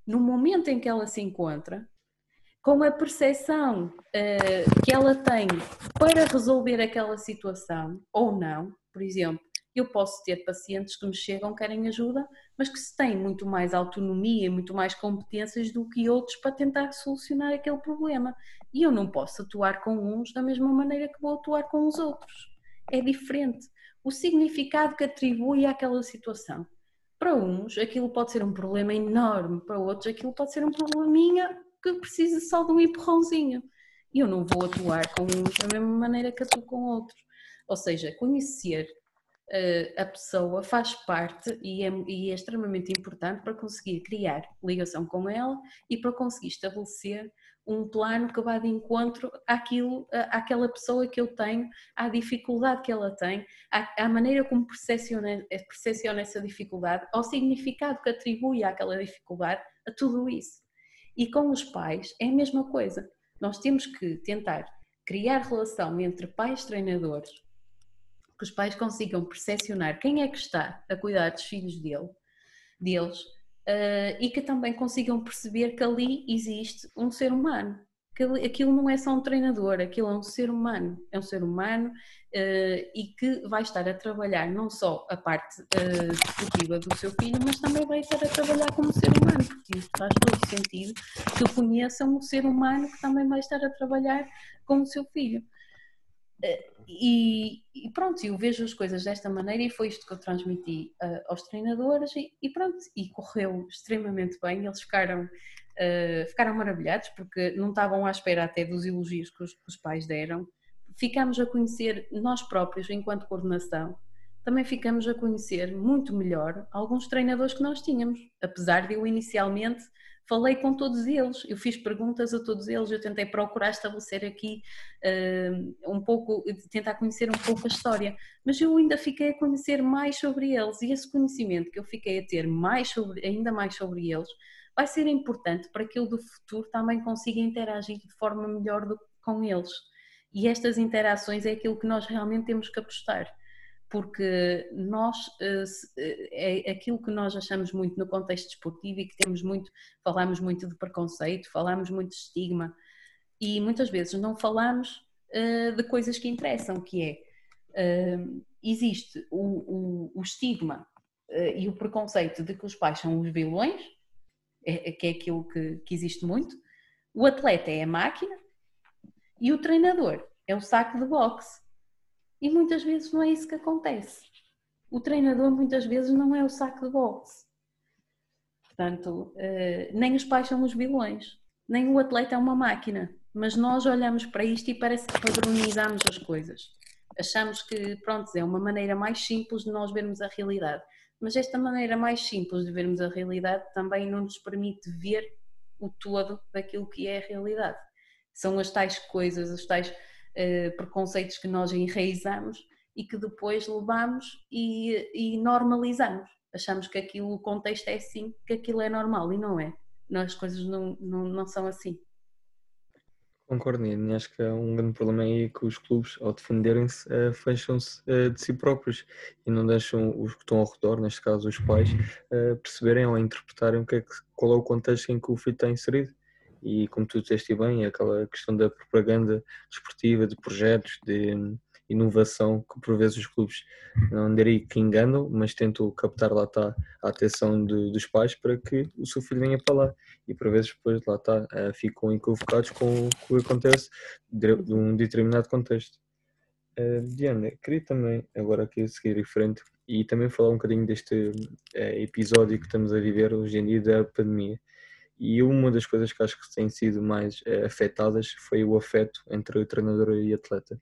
no momento em que ela se encontra, com a percepção uh, que ela tem para resolver aquela situação ou não, por exemplo, eu posso ter pacientes que me chegam, querem ajuda, mas que têm muito mais autonomia e muito mais competências do que outros para tentar solucionar aquele problema. E eu não posso atuar com uns da mesma maneira que vou atuar com os outros. É diferente. O significado que atribui àquela situação. Para uns, aquilo pode ser um problema enorme, para outros, aquilo pode ser um probleminha que precisa só de um empurrãozinho. E eu não vou atuar com uns da mesma maneira que atuo com outros. Ou seja, conhecer a pessoa faz parte e é, e é extremamente importante para conseguir criar ligação com ela e para conseguir estabelecer um plano que vá de encontro àquilo, àquela pessoa que eu tenho, à dificuldade que ela tem, à, à maneira como percepciona, percepciona essa dificuldade, ao significado que atribui àquela dificuldade, a tudo isso. E com os pais é a mesma coisa. Nós temos que tentar criar relação entre pais treinadores, que os pais consigam percepcionar quem é que está a cuidar dos filhos dele, deles uh, e que também consigam perceber que ali existe um ser humano que aquilo não é só um treinador, aquilo é um ser humano, é um ser humano uh, e que vai estar a trabalhar não só a parte uh, do seu filho, mas também vai estar a trabalhar como ser humano, porque isso faz todo sentido que conheçam o ser humano que também vai estar a trabalhar com o seu filho. E, e, pronto, eu vejo as coisas desta maneira e foi isto que eu transmiti uh, aos treinadores e, e, pronto, e correu extremamente bem, eles ficaram, uh, ficaram maravilhados porque não estavam à espera até dos elogios que os, que os pais deram. Ficamos a conhecer nós próprios enquanto coordenação, também ficamos a conhecer muito melhor alguns treinadores que nós tínhamos, apesar de eu inicialmente falei com todos eles, eu fiz perguntas a todos eles, eu tentei procurar estabelecer aqui uh, um pouco, tentar conhecer um pouco a história, mas eu ainda fiquei a conhecer mais sobre eles e esse conhecimento que eu fiquei a ter mais sobre, ainda mais sobre eles vai ser importante para que eu do futuro também consiga interagir de forma melhor do, com eles. E estas interações é aquilo que nós realmente temos que apostar porque nós eh, eh, é aquilo que nós achamos muito no contexto desportivo e que temos muito, falamos muito de preconceito, falamos muito de estigma. E muitas vezes não falamos eh, de coisas que interessam, que é existe o, o, o estigma e o preconceito de que os pais são os vilões, é, que é aquilo que, que existe muito, o atleta é a máquina e o treinador é o saco de boxe e muitas vezes não é isso que acontece. O treinador muitas vezes não é o saco de boxe. Portanto, eh, nem os pais são os vilões, nem o atleta é uma máquina. Mas nós olhamos para isto e parece que padronizamos as coisas. Achamos que, pronto, é uma maneira mais simples de nós vermos a realidade. Mas esta maneira mais simples de vermos a realidade também não nos permite ver o todo daquilo que é a realidade. São as tais coisas, os tais eh, preconceitos que nós enraizamos e que depois levamos e, e, normalizamos. Achamos que aquilo, o contexto é assim, que aquilo é normal e não é. As coisas não, não, não são assim. Concordo, Nino. Acho que há um grande problema aí que os clubes, ao defenderem-se, uh, fecham-se uh, de si próprios e não deixam os que estão ao redor, neste caso os pais, perceberem ou interpretarem o que é que, qual é o contexto em que o filho está inserido e como tu disseste bem, aquela questão da propaganda desportiva, de projetos, de inovação que por vezes os clubes não diria que enganam, mas tentam captar lá está a atenção de, dos pais para que o seu filho venha para lá e por vezes depois lá está eh, ficam equivocados com o que acontece de, de um determinado contexto. Uh, Diana, queria também agora aqui seguir em frente e também falar um bocadinho deste uh, episódio que estamos a viver hoje em dia da pandemia. E uma das coisas que acho que têm sido mais uh, afetadas foi o afeto entre o treinador e atleta.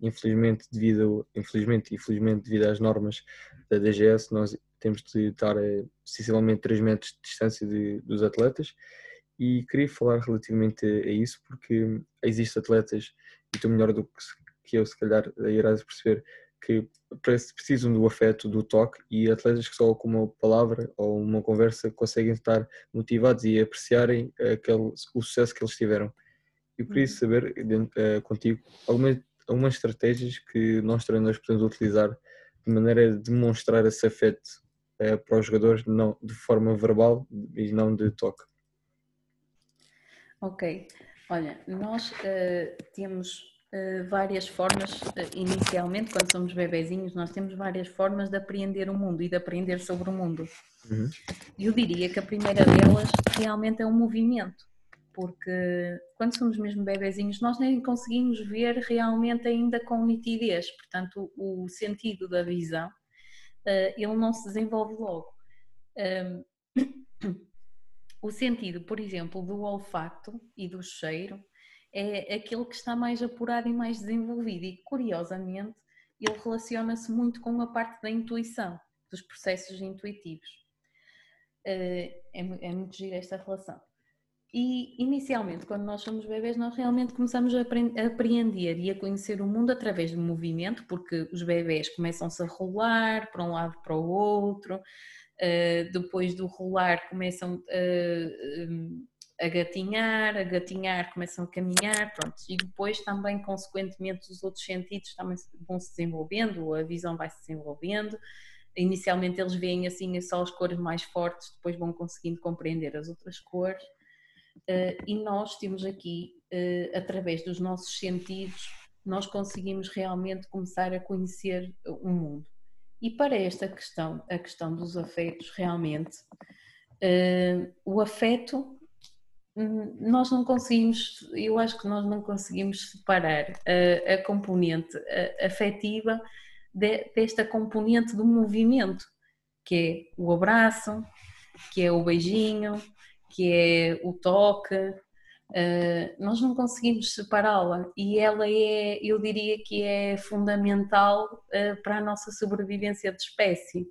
Infelizmente, devido, infelizmente e felizmente devido às normas da DGS, nós temos de estar a sensivelmente 3 metros de distância de, dos atletas e queria falar relativamente a, isso porque existem atletas, e tu melhor do que eu se calhar irás perceber, que precisam do afeto, do toque e atletas que só com uma palavra ou uma conversa conseguem estar motivados e apreciarem aquele, o sucesso que eles tiveram. Eu queria uhum. saber uh, contigo algumas, algumas estratégias que nós treinadores podemos utilizar de maneira a demonstrar esse afeto uh, para os jogadores não, de forma verbal e não de toque. Ok, olha, nós uh, temos eh, várias formas, eh, inicialmente, quando somos bebezinhos, nós temos várias formas de apreender o mundo e de aprender sobre o mundo. Uhum. Eu diria que a primeira delas realmente é o movimento, porque quando somos mesmo bebezinhos, nós nem conseguimos ver realmente ainda com nitidez, portanto, o sentido da visão, eh, ele não se desenvolve logo. O sentido, por exemplo, do olfato e do cheiro é aquele que está mais apurado e mais desenvolvido e curiosamente ele relaciona-se muito com a parte da intuição, dos processos intuitivos. Eh, é, é muito gira esta relação. E inicialmente, quando nós somos bebês, nós realmente começamos a apreender e a conhecer o mundo através do movimento, porque os bebês começam-se a rolar para um lado para o outro, eh, depois do rolar começam a gatinhar, a gatinhar, começam a caminhar, pronto, e depois também, consequentemente, os outros sentidos também vão se desenvolvendo, a visão vai se desenvolvendo. Inicialmente eles veem assim só as cores mais fortes, depois vão conseguindo compreender as outras cores. e nós temos aqui, através dos nossos sentidos, nós conseguimos realmente começar a conhecer o mundo. E para esta questão, a questão dos afetos, realmente, o afeto nós não conseguimos, eu acho que nós não conseguimos separar a, a componente afetiva de, desta componente do movimento, que é o abraço, que é o beijinho, que é o toque. Uh, nós não conseguimos separá-la e ela é, eu diria que é fundamental uh, para a nossa sobrevivência de espécie,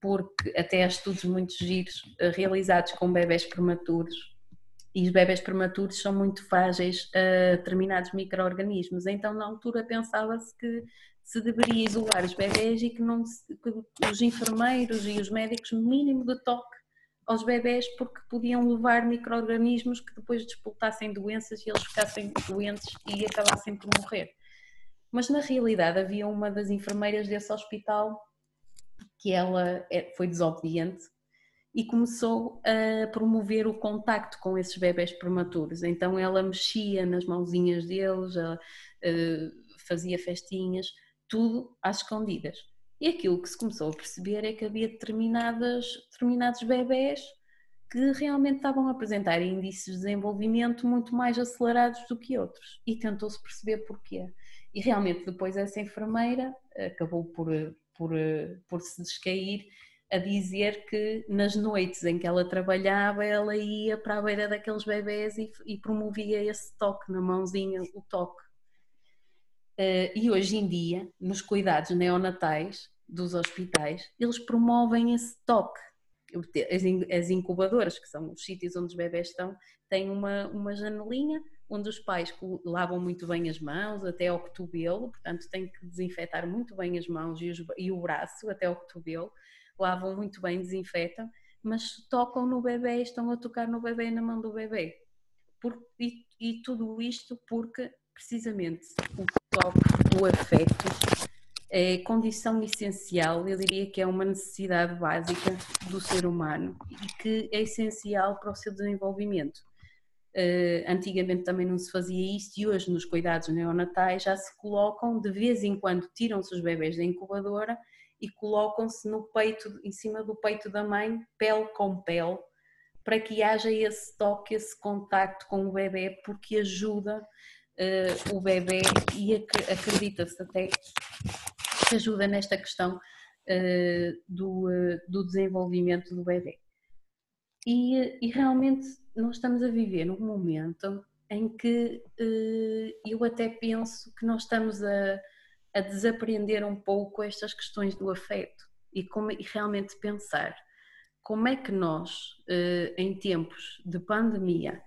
porque até há estudos muito giros uh, realizados com bebés prematuros e os bebés prematuros são muito frágeis a determinados micro-organismos, então na altura pensava-se que se deveria isolar os bebés e que, não se, que os enfermeiros e os médicos mínimo de toque aos bebés porque podiam levar micro-organismos que depois disputassem doenças e eles ficassem doentes e acabassem por morrer. Mas na realidade havia uma das enfermeiras desse hospital que ela é, foi desobediente e começou a promover o contacto com esses bebés prematuros. Então ela mexia nas mãozinhas deles, fazia festinhas, tudo às escondidas. E aquilo que se começou a perceber é que havia determinadas, determinados bebés que realmente estavam a apresentar índices de desenvolvimento muito mais acelerados do que outros. E tentou-se perceber porquê. E realmente depois essa enfermeira acabou por, por, por se descair a dizer que nas noites em que ela trabalhava, ela ia para a beira daqueles bebés e, e promovia esse toque na mãozinha, o toque. Uh, e hoje em dia, nos cuidados neonatais dos hospitais, eles promovem esse toque. As, as incubadoras, que são os sítios onde os bebés estão, têm uma, uma janelinha onde os pais lavam muito bem as mãos até ao cotovelo, portanto têm que desinfetar muito bem as mãos e, os, e o braço até ao cotovelo, lavam muito bem, desinfetam, mas tocam no bebê, estão a tocar no bebê na mão do bebê. Por, e, e tudo isto porque precisamente o toque, o afeto, é condição essencial, eu diria que é uma necessidade básica do ser humano e que é essencial para o seu desenvolvimento. Uh, antigamente também não se fazia isto e hoje nos cuidados neonatais já se colocam, de vez em quando tiram-se os bebés da incubadora e colocam-se no peito, em cima do peito da mãe, pele com pele, para que haja esse toque, esse contacto com o bebê, porque ajuda uh, o bebê e acredita-se até que ajuda nesta questão uh, do, uh, do desenvolvimento do bebê. E, e, realmente nós estamos a viver num momento em que eu até penso que nós estamos a, a desaprender um pouco estas questões do afeto e, como, e realmente pensar como é que nós, em tempos de pandemia,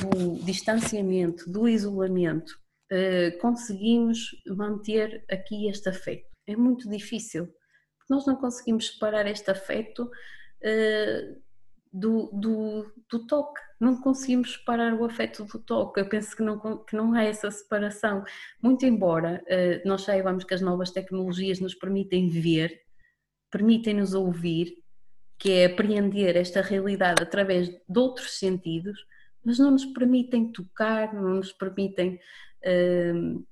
do distanciamento, do isolamento, uh, conseguimos manter aqui este afeto. É muito difícil, nós não conseguimos separar este afeto uh, do, do, do, toque, não conseguimos separar o afeto do toque. Eu penso que não, que não há essa separação. Muito embora uh, nós saibamos que as novas tecnologias nos permitem ver, permitem-nos ouvir, que é apreender esta realidade através de outros sentidos, mas não nos permitem tocar, não nos permitem uh,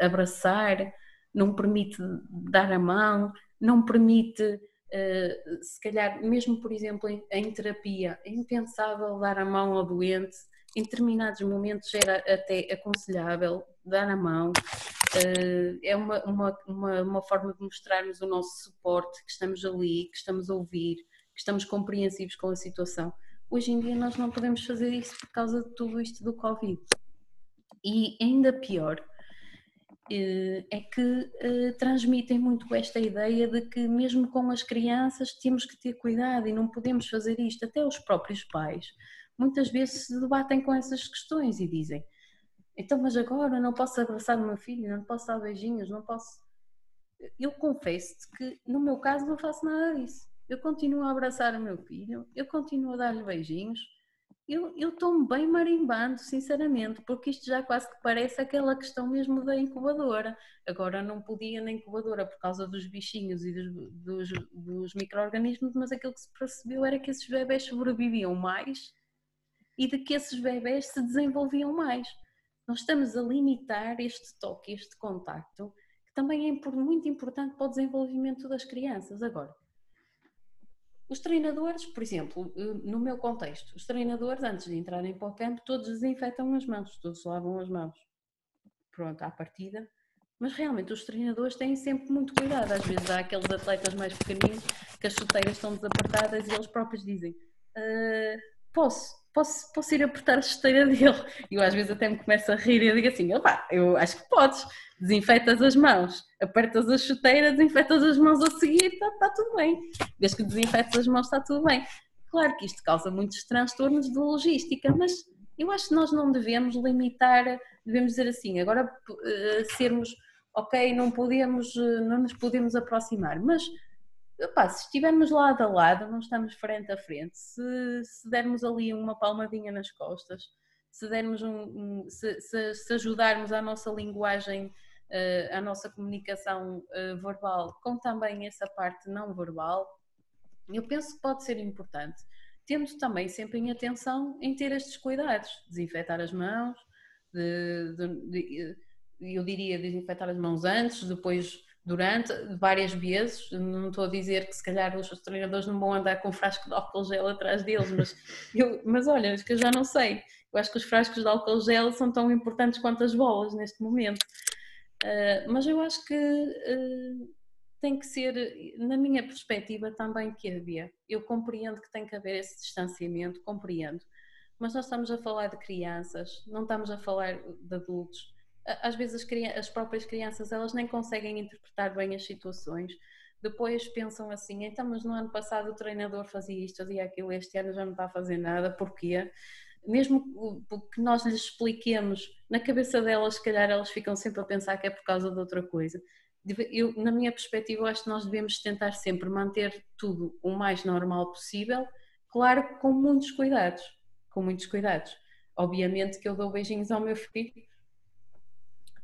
abraçar, não permite dar a mão, não permite, uh, se calhar, mesmo por exemplo em, em, terapia, é impensável dar a mão ao doente, em determinados momentos era até aconselhável dar a mão, uh, é uma, uma, uma, uma forma de mostrarmos o nosso suporte, que estamos ali, que estamos a ouvir, que estamos compreensivos com a situação. Hoje em dia nós não podemos fazer isso por causa de tudo isto do Covid. E ainda pior eh, é que eh, transmitem muito esta ideia de que mesmo com as crianças temos que ter cuidado e não podemos fazer isto. Até os próprios pais muitas vezes se debatem com essas questões e dizem então mas agora não posso abraçar o meu filho, não posso dar beijinhos, não posso... Eu confesso que no meu caso não faço nada disso eu continuo a abraçar o meu filho, eu continuo a dar-lhe beijinhos, eu estou-me bem marimbando, sinceramente, porque isto já quase que parece aquela questão mesmo da incubadora. Agora não podia na incubadora por causa dos bichinhos e dos, dos, dos micro-organismos, mas aquilo que se percebeu era que esses bebés sobreviviam mais e de que esses bebés se desenvolviam mais. Nós estamos a limitar este toque, este contacto, que também é muito importante para o desenvolvimento das crianças. Agora, os treinadores, por exemplo, eh, no meu contexto, os treinadores, antes de entrarem para o campo, todos desinfetam as mãos, todos lavam as mãos. Pronto, à partida. Mas realmente os treinadores têm sempre muito cuidado. Às vezes há aqueles atletas mais pequeninos que as chuteiras estão desapertadas e eles próprios dizem: uh, Posso, posso, posso ir apertar a chuteira dele. E eu às vezes até me começo a rir e digo assim, opá, eu acho que podes, desinfetas as mãos, apertas a chuteira, desinfetas as mãos a seguir, está tá tudo bem. Desde que desinfetes as mãos está tudo bem. Claro que isto causa muitos transtornos de logística, mas eu acho que nós não devemos limitar, devemos dizer assim, agora uh, sermos, ok, não podemos, uh, não nos podemos aproximar, mas Opa, se estivermos lado a lado, não estamos frente a frente, se, se dermos ali uma palmadinha nas costas, se dermos um, um se, se, se, ajudarmos a nossa linguagem, uh, a nossa comunicação uh, verbal, com também essa parte não verbal, eu penso que pode ser importante. Tendo também sempre em atenção em ter estes cuidados, desinfetar as mãos, de, de, de, eu diria desinfetar as mãos antes, depois durante várias vezes. Não estou a dizer que se calhar os treinadores não vão andar com um frasco de álcool gel atrás deles, mas, eu, mas olha, acho que eu já não sei. Eu acho que os frascos de álcool gel são tão importantes quanto as bolas neste momento. Uh, mas eu acho que uh, tem que ser, na minha perspectiva, também que havia. Eu compreendo que tem que haver esse distanciamento, compreendo. Mas nós estamos a falar de crianças, não estamos a falar de adultos às vezes as, as, próprias crianças elas nem conseguem interpretar bem as situações. Depois pensam assim, então, mas no ano passado o treinador fazia isto, fazia aquilo, este ano já não está a fazer nada, porquê? Mesmo que nós lhes expliquemos, na cabeça delas, se calhar elas ficam sempre a pensar que é por causa de outra coisa. Eu, na minha perspectiva, acho que nós devemos tentar sempre manter tudo o mais normal possível, claro, com muitos cuidados, com muitos cuidados. Obviamente que eu dou beijinhos ao meu filho,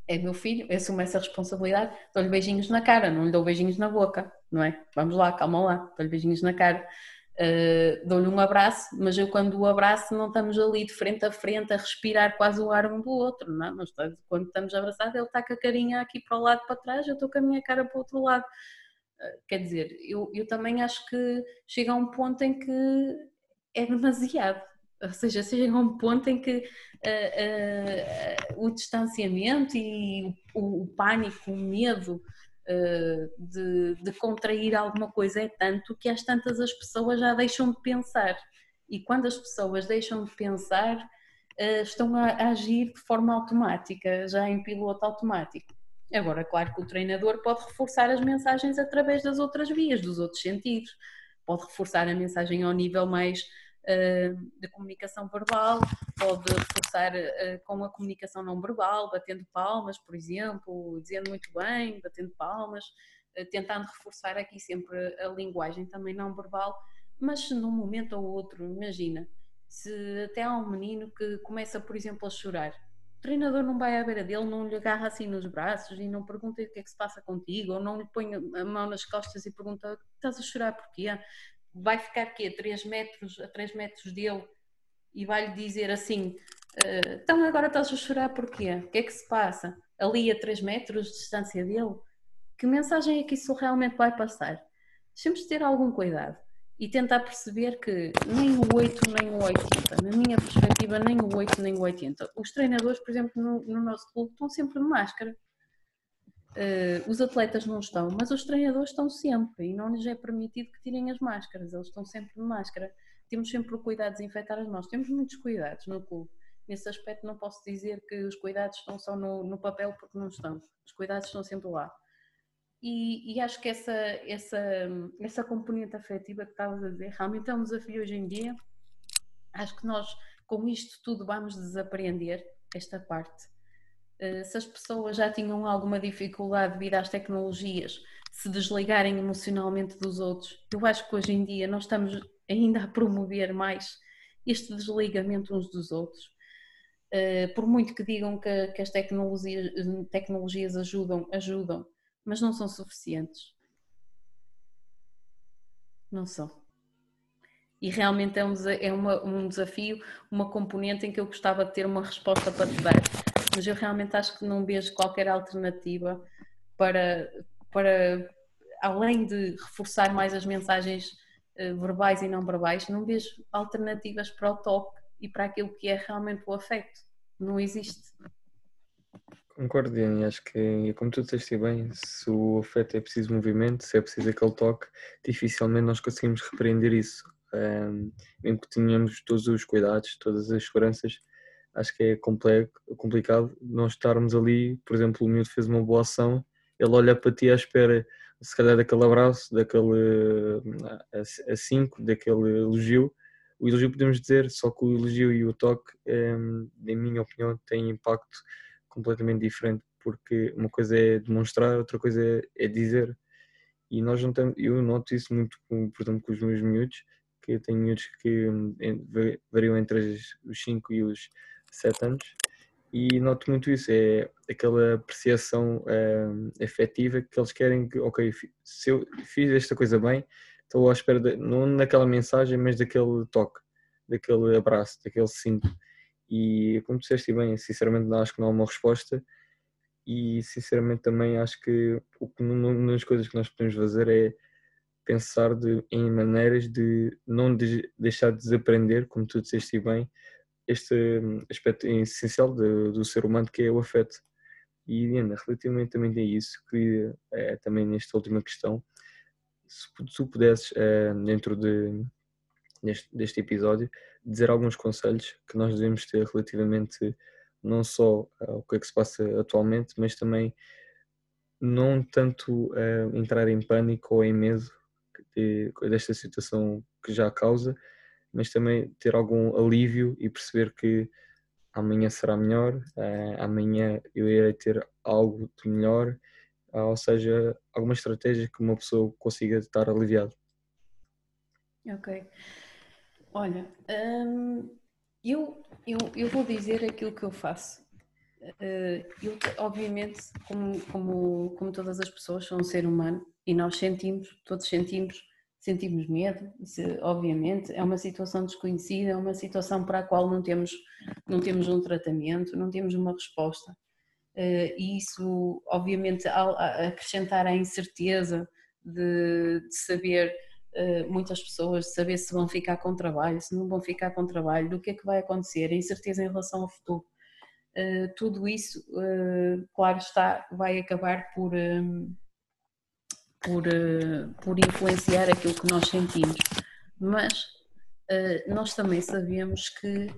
é meu filho, eu assumo essa responsabilidade, dou-lhe beijinhos na cara, não lhe dou beijinhos na boca, não é? Vamos lá, calma lá, dou-lhe beijinhos na cara. Uh, dou-lhe um abraço, mas eu quando o abraço não estamos ali de frente a frente a respirar quase o ar um do outro, não é? Mas quando estamos abraçados ele está com a carinha aqui para o lado para trás, eu estou com a minha cara para o outro lado. Uh, quer dizer, eu, eu também acho que chega a um ponto em que é demasiado, ou seja, chega a um ponto em que uh, uh, o distanciamento e o, o, pânico, o medo uh, de, de, contrair alguma coisa é tanto que às tantas as pessoas já deixam de pensar. E quando as pessoas deixam de pensar, estão a, a agir de forma automática, já em piloto automático. Agora, claro que o treinador pode reforçar as mensagens através das outras vias, dos outros sentidos. Pode reforçar a mensagem ao nível mais eh, de comunicação verbal, pode reforçar uh, com a comunicação não verbal, batendo palmas, por exemplo, dizendo muito bem, batendo palmas, uh, tentando reforçar aqui sempre a linguagem também não verbal, mas num momento ou outro, imagina, se até há um menino que começa, por exemplo, a chorar, o treinador não vai à beira dele, não lhe agarra assim nos braços e não pergunta o que é que se passa contigo, ou não lhe põe a mão nas costas e pergunta estás a chorar porquê? Vai ficar quê? 3 metros a 3 metros dele e vai-lhe dizer assim: uh, então agora estás a chorar porquê? O que é que se passa? Ali a 3 metros de distância dele? Que mensagem é que isso realmente vai passar? Temos de ter algum cuidado e tentar perceber que nem o 8 nem o 80, na minha perspectiva, nem o 8 nem o 80. Os treinadores, por exemplo, no, no nosso clube estão sempre de máscara. Uh, os atletas não estão, mas os treinadores estão sempre e não lhes é permitido que tirem as máscaras, eles estão sempre de máscara. Temos sempre o cuidado de desinfetar as mãos, temos muitos cuidados no clube. Nesse aspecto, não posso dizer que os cuidados estão só no, no papel, porque não estão. Os cuidados estão sempre lá. E, e, acho que essa, essa, essa componente afetiva que estavas a dizer realmente é um desafio hoje em dia. Acho que nós, com isto tudo, vamos desaprender esta parte se as pessoas já tinham alguma dificuldade devido às tecnologias, se desligarem emocionalmente dos outros, eu acho que hoje em dia nós estamos ainda a promover mais este desligamento uns dos outros. Eh, por muito que digam que, que as tecnologias, tecnologias ajudam, ajudam, mas não são suficientes. Não são. E realmente é um, é uma, um desafio, uma componente em que eu gostava de ter uma resposta para te dar. Mas eu realmente acho que não vejo qualquer alternativa para, para além de reforçar mais as mensagens uh, verbais e não verbais, não vejo alternativas para o toque e para aquilo que é realmente o afeto. Não existe. Concordo, Diane, acho que, como tu disseste bem, se o afeto é preciso movimento, se é preciso aquele toque, dificilmente nós conseguimos repreender isso. Um, mesmo que tenhamos todos os cuidados, todas as seguranças, acho que é complicado nós estarmos ali, por exemplo, o miúdo fez uma boa ação, ele olha para ti à espera, se calhar, daquele abraço, daquele a 5, daquele elogio. O elogio podemos dizer, só que o elogio e o toque, um, em minha opinião, têm impacto completamente diferente, porque uma coisa é demonstrar, outra coisa é, é dizer. E nós não temos, eu noto isso muito, por exemplo, com os meus miúdos, que tenho miúdos que hum, variam entre os 5 e os 7 anos, e noto muito isso, é aquela apreciação é, afetiva que eles querem que, ok, se eu fiz esta coisa bem, estou à espera, de, não naquela mensagem, mas daquele toque, daquele abraço, daquele cinto. E como disseste bem, sinceramente acho que não há uma resposta e sinceramente também acho que uma das coisas que nós podemos fazer é pensar de, em maneiras de não de, deixar de desaprender, como tu disseste bem, este hum, aspecto essencial de, do ser humano que é o afeto. E Diana, relativamente também a isso, que é, também nesta última questão, se tu pudesses, é, dentro de, deste, deste episódio, dizer alguns conselhos que nós devemos ter relativamente não só ao que é que se passa atualmente, mas também não tanto uh, entrar em pânico ou em medo de, desta situação que já causa, mas também ter algum alívio e perceber que amanhã será melhor, uh, amanhã eu irei ter algo de melhor, uh, ou seja, alguma estratégia que uma pessoa consiga estar aliviado. Ok. Olha, hum, eu, eu, eu vou dizer aquilo que eu faço. Uh, eu, obviamente, como, como, como todas as pessoas, sou um ser humano e nós sentimos, todos sentimos, sentimos medo, obviamente, é uma situação desconhecida, é uma situação para a qual não temos, não temos um tratamento, não temos uma resposta. Uh, e isso, obviamente, ao acrescentar a incerteza de, de saber eh, muitas pessoas saber se vão ficar com trabalho, se não vão ficar com trabalho, do que é que vai acontecer, a incerteza em relação ao futuro. Uh, tudo isso, claro está, vai acabar por, por, por influenciar aquilo que nós sentimos, mas nós também sabemos que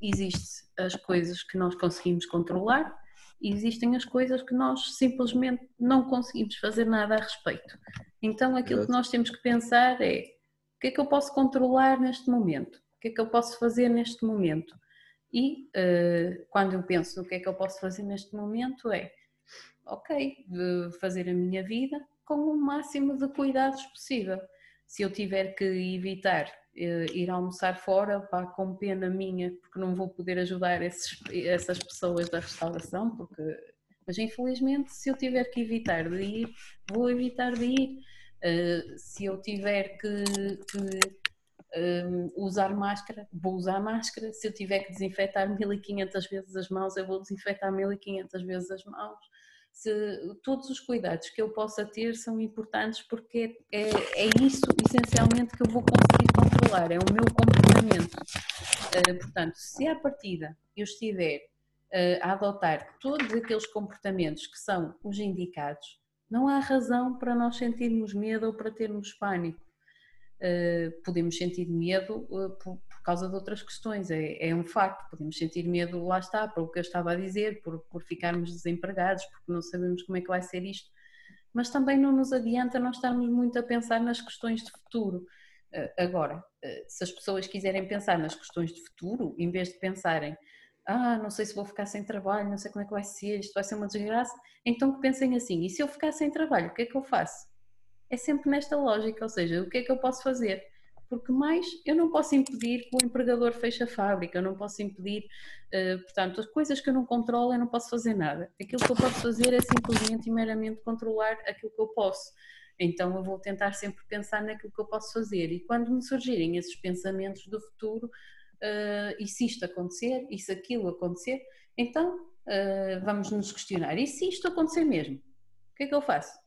existem as coisas que nós conseguimos controlar e existem as coisas que nós simplesmente não conseguimos fazer nada a respeito. Então aquilo que nós temos que pensar é o que é que eu posso controlar neste momento? O que é que eu posso fazer neste momento? E uh, quando eu penso no que é que eu posso fazer neste momento é ok, fazer a minha vida com o máximo de cuidados possível. Se eu tiver que evitar uh, ir almoçar fora, pá, com pena minha, porque não vou poder ajudar esses, essas pessoas da restauração, porque mas infelizmente, se eu tiver que evitar de ir, vou evitar de ir. Uh, se eu tiver que, que um, usar máscara, vou usar máscara. Se eu tiver que desinfetar 1500 vezes as mãos, eu vou desinfetar 1500 vezes as mãos. Se, todos os cuidados que eu possa ter são importantes porque é, é, é isso essencialmente que eu vou conseguir controlar, é o meu comportamento. Uh, portanto, se à partida eu estiver a adotar todos aqueles comportamentos que são os indicados, não há razão para nós sentirmos medo ou para termos pânico. podemos sentir medo por, causa de outras questões, é, é, um facto. Podemos sentir medo, lá está, por o que eu estava a dizer, por, por ficarmos desempregados, porque não sabemos como é que vai ser isto. Mas também não nos adianta nós estarmos muito a pensar nas questões de futuro. Agora, se as pessoas quiserem pensar nas questões de futuro, em vez de pensarem ah, não sei se vou ficar sem trabalho, não sei como é que vai ser, isto vai ser uma desgraça, então que pensem assim, e se eu ficar sem trabalho, o que é que eu faço? É sempre nesta lógica, ou seja, o que é que eu posso fazer? Porque mais eu não posso impedir que o empregador feche a fábrica, eu não posso impedir, uh, portanto, as coisas que eu não controlo eu não posso fazer nada. Aquilo que eu posso fazer é simplesmente e meramente controlar aquilo que eu posso. Então eu vou tentar sempre pensar naquilo que eu posso fazer e quando me surgirem esses pensamentos do futuro, uh, e se isto acontecer, e se aquilo acontecer, então uh, vamos nos questionar, e se isto acontecer mesmo? O que é que eu faço?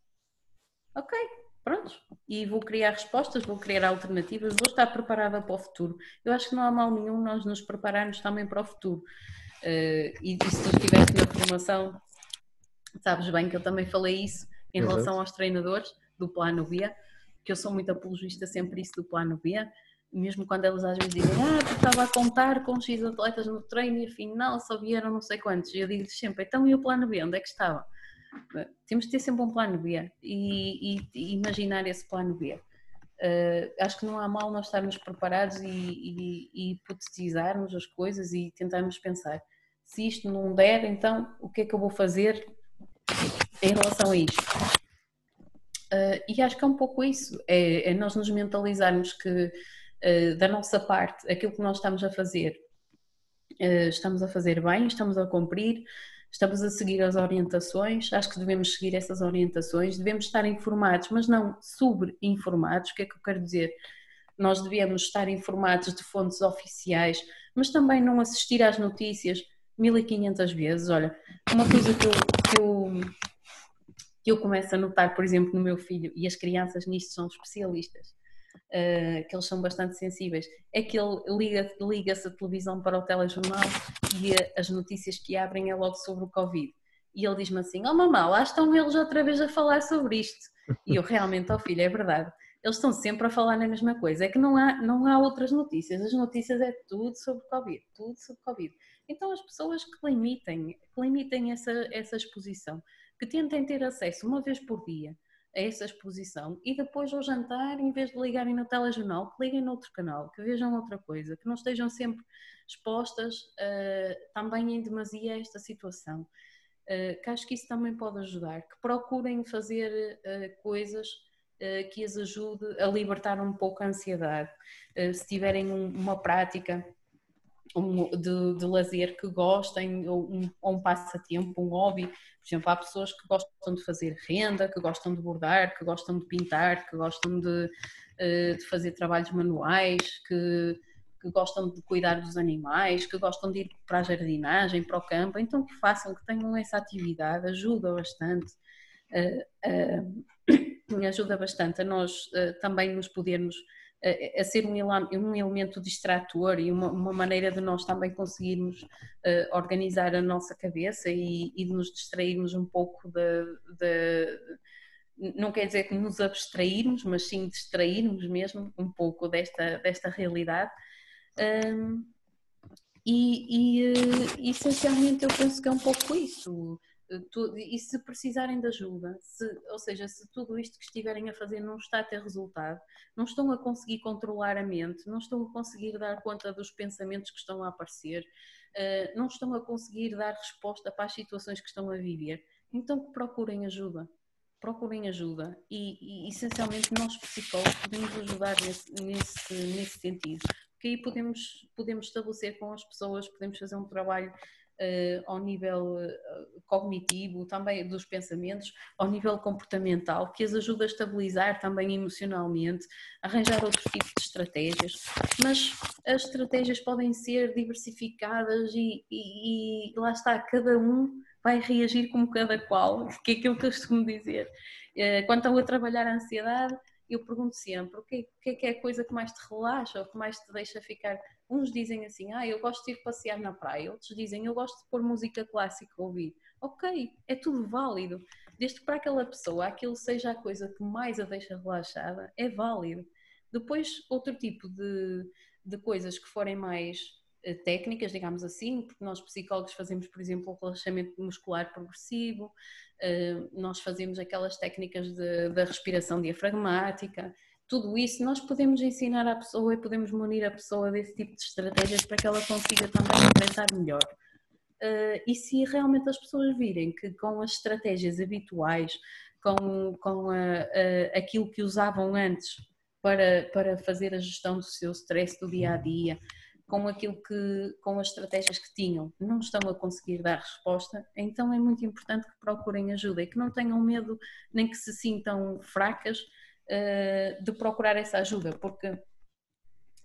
Ok, pronto. E vou criar respostas, vou criar alternativas, vou estar preparada para o futuro. Eu acho que não há mal nenhum nós nos prepararmos também para o futuro. Uh, e, e, se tu estiveste na formação, sabes bem que eu também falei isso em relação aos treinadores do plano B, que eu sou muito apologista sempre isso do plano B, mesmo quando eles às vezes dizem, ah, porque estava a contar com X atletas no treino e afinal só vieram não sei quantos. E eu digo sempre, então e o plano B, onde é que estava? Temos de ter sempre um plano B e, e, e imaginar esse plano B. Uh, acho que não há mal nós estarmos preparados e, e, e hipotetizarmos as coisas e tentarmos pensar se isto não der, então o que é que eu vou fazer em relação a isto? Uh, e acho que é um pouco isso, é, é nós nos mentalizarmos que uh, da nossa parte aquilo que nós estamos a fazer estamos a fazer bem, estamos a cumprir, estamos a seguir as orientações, acho que devemos seguir essas orientações, devemos estar informados, mas não sobre-informados, o que é que eu quero dizer? Nós devemos estar informados de fontes oficiais, mas também não assistir às notícias 1500 vezes. Olha, uma coisa que eu, que eu, que eu começo a notar, por exemplo, no meu filho, e as crianças nisto são especialistas, uh, que eles são bastante sensíveis, é que ele liga-se liga a televisão para o telejornal e as notícias que abrem é logo sobre o Covid. E ele diz-me assim: Oh mamãe, lá estão eles outra vez a falar sobre isto. E eu realmente, ó oh, filho, é verdade. Eles estão sempre a falar na mesma coisa. É que não há, não há outras notícias. As notícias é tudo sobre Covid, tudo sobre Covid. Então as pessoas que limitem, que limitem essa, essa exposição, que tentem ter acesso uma vez por dia a essa exposição e depois ao jantar, em vez de ligarem no telejornal, que liguem noutro canal, que vejam outra coisa, que não estejam sempre expostas uh, também em demasia a esta situação. Uh, que acho que isso também pode ajudar, que procurem fazer uh, coisas que as ajude a libertar um pouco a ansiedade. se tiverem um, uma prática um, de, de, lazer que gostem, ou um, ou um passatempo, um hobby. Por exemplo, há pessoas que gostam de fazer renda, que gostam de bordar, que gostam de pintar, que gostam de, eh, de fazer trabalhos manuais, que, que gostam de cuidar dos animais, que gostam de ir para a jardinagem, para o campo, então que façam, que tenham essa atividade, ajuda bastante, uh, uh, ajuda bastante a nós também nos podermos a, ser um, um, elemento distrator e uma, uma, maneira de nós também conseguirmos uh, organizar a nossa cabeça e, e de nos distrairmos um pouco de, de, não quer dizer que nos abstrairmos, mas sim distrairmos mesmo um pouco desta, desta realidade. Um, e, e, e, essencialmente eu penso que é um pouco isso e se precisarem de ajuda, se, ou seja, se tudo isto que estiverem a fazer não está a ter resultado, não estão a conseguir controlar a mente, não estão a conseguir dar conta dos pensamentos que estão a aparecer, uh, não estão a conseguir dar resposta para as situações que estão a viver, então procurem ajuda. Procurem ajuda e, e essencialmente nós psicólogos podemos ajudar nesse, nesse, nesse sentido, porque aí podemos, podemos estabelecer com as pessoas, podemos fazer um trabalho ao nível uh, cognitivo, também dos pensamentos, ao nível comportamental, que as ajuda a estabilizar também emocionalmente, arranjar outros tipos de estratégias, mas as estratégias podem ser diversificadas e, e, e lá está, cada um vai reagir como cada qual, que é aquilo que eu costumo dizer. Uh, quando estão a trabalhar a ansiedade, eu pergunto sempre o que, é que é a coisa que mais te relaxa ou que mais te deixa ficar. Uns dizem assim, ah, eu gosto de ir passear na praia, outros dizem, eu gosto de pôr música clássica a ouvir. Ok, é tudo válido. Desde que para aquela pessoa aquilo seja a coisa que mais a deixa relaxada, é válido. Depois, outro tipo de, de coisas que forem mais eh, técnicas, digamos assim, porque nós psicólogos fazemos, por exemplo, o relaxamento muscular progressivo, eh, nós fazemos aquelas técnicas da respiração diafragmática, tudo isso nós podemos ensinar à pessoa e podemos munir a pessoa desse tipo de estratégias para que ela consiga também pensar melhor. Uh, e se realmente as pessoas virem que com as estratégias habituais, com, com a, a, aquilo que usavam antes para, para fazer a gestão do seu stress do dia a dia, com aquilo que, com as estratégias que tinham, não estão a conseguir dar resposta, então é muito importante que procurem ajuda e que não tenham medo nem que se sintam fracas de procurar essa ajuda, porque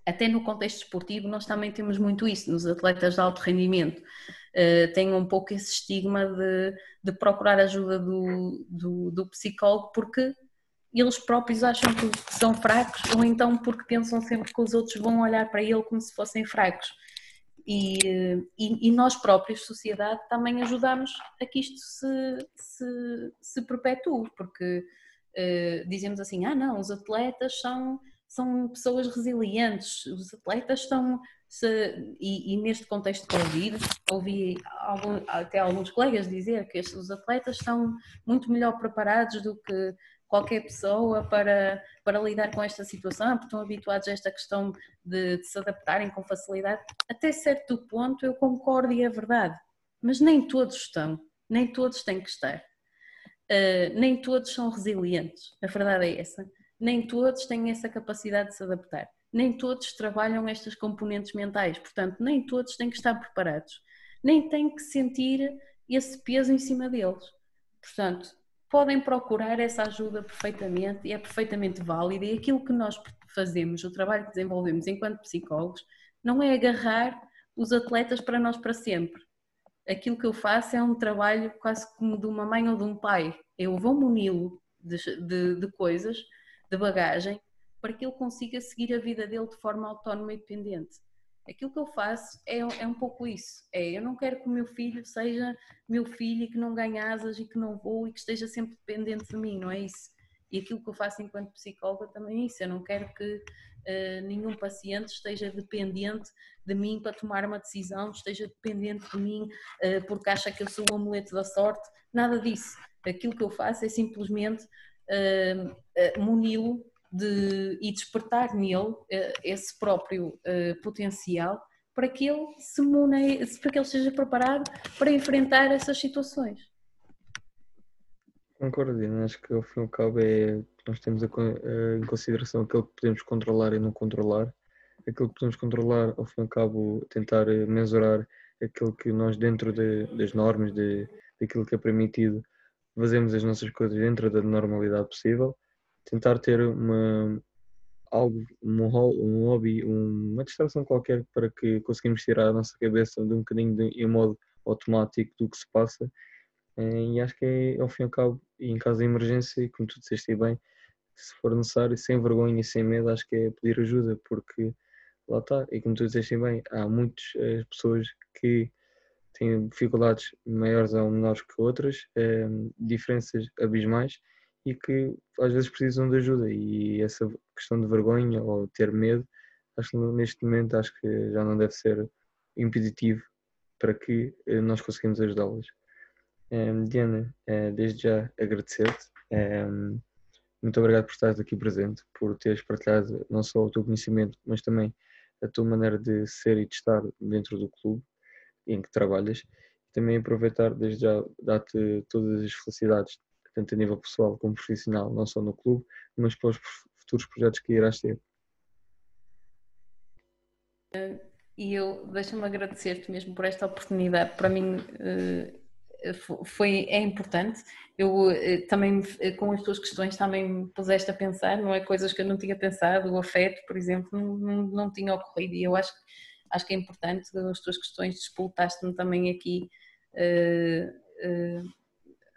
até no contexto esportivo nós também temos muito isso, nos atletas de alto rendimento, uh, têm um pouco esse estigma de, de procurar ajuda do, do, do psicólogo porque eles próprios acham que são fracos ou então porque pensam sempre que os outros vão olhar para ele como se fossem fracos. E, e, e nós próprios, sociedade, também ajudamos a que isto se, se, se perpetue, porque uh, dizemos assim: ah, não, os atletas são, são pessoas resilientes, os atletas estão. Se, e, e, neste contexto de Covid, ouvi algum, até alguns colegas dizer que os atletas estão muito melhor preparados do que qualquer pessoa para, para lidar com esta situação, porque estão habituados a esta questão de, de se adaptarem com facilidade. Até certo ponto eu concordo e é verdade, mas nem todos estão, nem todos têm que estar. Uh, nem todos são resilientes, a verdade é essa. Nem todos têm essa capacidade de se adaptar. Nem todos trabalham estas componentes mentais, portanto, nem todos têm que estar preparados. Nem têm que sentir esse peso em cima deles. Portanto, podem procurar essa ajuda perfeitamente e é perfeitamente válida. E aquilo que nós fazemos, o trabalho que desenvolvemos enquanto psicólogos, não é agarrar os atletas para nós para sempre. Aquilo que eu faço é um trabalho quase como de uma mãe ou de um pai. Eu vou muni-lo de, de, de coisas, de bagagem, para que ele consiga seguir a vida dele de forma autónoma e dependente. Aquilo que eu faço é, é um pouco isso. É, eu não quero que o meu filho seja meu filho e que não ganhe asas e que não voe e que esteja sempre dependente de mim, não é isso? E aquilo que eu faço enquanto psicóloga também é isso. Eu não quero que uh, nenhum paciente esteja dependente de mim para tomar uma decisão, esteja dependente de mim uh, porque acha que eu sou o amuleto da sorte. Nada disso. Aquilo que eu faço é simplesmente uh, muni-lo de, e despertar nele esse próprio potencial para que ele se mune, para que ele esteja preparado para enfrentar essas situações. Concordo. Acho que ao fim e cabo é nós temos em consideração aquilo que podemos controlar e não controlar. Aquilo que podemos controlar, ao fim e ao cabo, tentar eh, mensurar aquilo que nós, dentro de, das normas, de, daquilo que é permitido, fazemos as nossas coisas dentro da normalidade possível tentar ter uma, algo, um, um hobby, uma distração qualquer para que conseguimos tirar a nossa cabeça de um bocadinho de, em modo automático do que se passa. Eh, e acho que é, ao fim e ao cabo, e em caso de emergência, como tu disseste bem, se for necessário, sem vergonha e sem medo, acho que é pedir ajuda, porque lá está, e como tu disseste bem, há muitas eh, pessoas que têm dificuldades maiores ou menores que outras, eh, diferenças abismais, e que às vezes precisam de ajuda e essa questão de vergonha ou ter medo, acho que neste momento acho que já não deve ser impeditivo para que eh, nós conseguimos ajudá-las. Um, Diana, uh, desde já agradecer-te. Muito obrigado por estares aqui presente, por teres partilhado não só o teu conhecimento, mas também a tua maneira de ser e de estar dentro do clube em que trabalhas. E também aproveitar desde já dar-te todas as felicidades tanto a nível pessoal como profissional, não só no clube, mas para os futuros projetos que irás ter. E eu deixo-me agradecer-te mesmo por esta oportunidade. Para mim eh, foi, é importante. Eu eh, também, eh, com as tuas questões, também me puseste a pensar, não é? Coisas que eu não tinha pensado, o afeto, por exemplo, não, não tinha ocorrido. E eu acho, acho que é importante, as tuas questões, despoltaste-me também aqui. Uh, uh,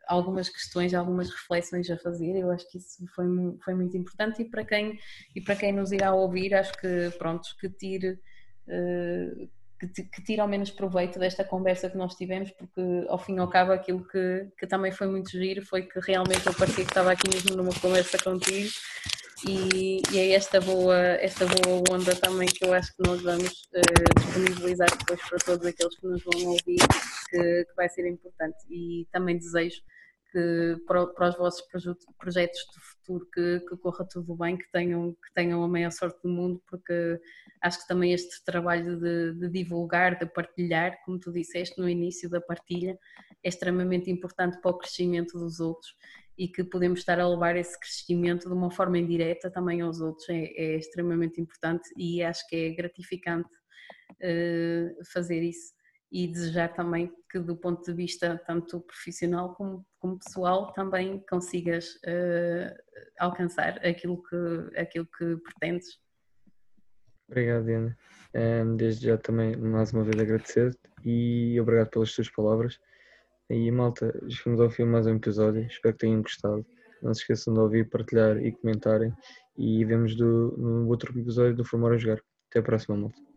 algumas questões, algumas reflexões a fazer. Eu acho que isso foi, foi muito importante e para quem e para quem nos irá ouvir, acho que pronto, que tire uh, que, que tire ao menos proveito desta conversa que nós tivemos, porque ao fim e ao cabo aquilo que, que também foi muito giro foi que realmente eu parecia que estava aqui mesmo numa conversa contigo e, e, é esta boa, esta boa onda também que eu acho que nós vamos uh, disponibilizar depois para todos aqueles que nos vão ouvir, que, que vai ser importante. E também desejo que para, para, os vossos projetos de futuro que, que, corra tudo bem, que tenham, que tenham a maior sorte do mundo, porque acho que também este trabalho de, de, divulgar, de partilhar, como tu disseste no início da partilha, é extremamente importante para o crescimento dos outros e que podemos estar a levar esse crescimento de uma forma indireta também aos outros. É, é extremamente importante e acho que é gratificante fazer isso e desejar também que do ponto de vista tanto profissional como, como pessoal também consigas uh, alcançar aquilo que, aquilo que pretendes. Obrigado, Diana. Um, desde já também mais uma vez agradecer-te e obrigado pelas tuas palavras. E malta, chegamos ao fim de mais um episódio, espero que tenham gostado. Não se esqueçam de ouvir, partilhar e comentarem. E vemos do, no outro episódio do Formar a Jogar. Até a próxima, malta.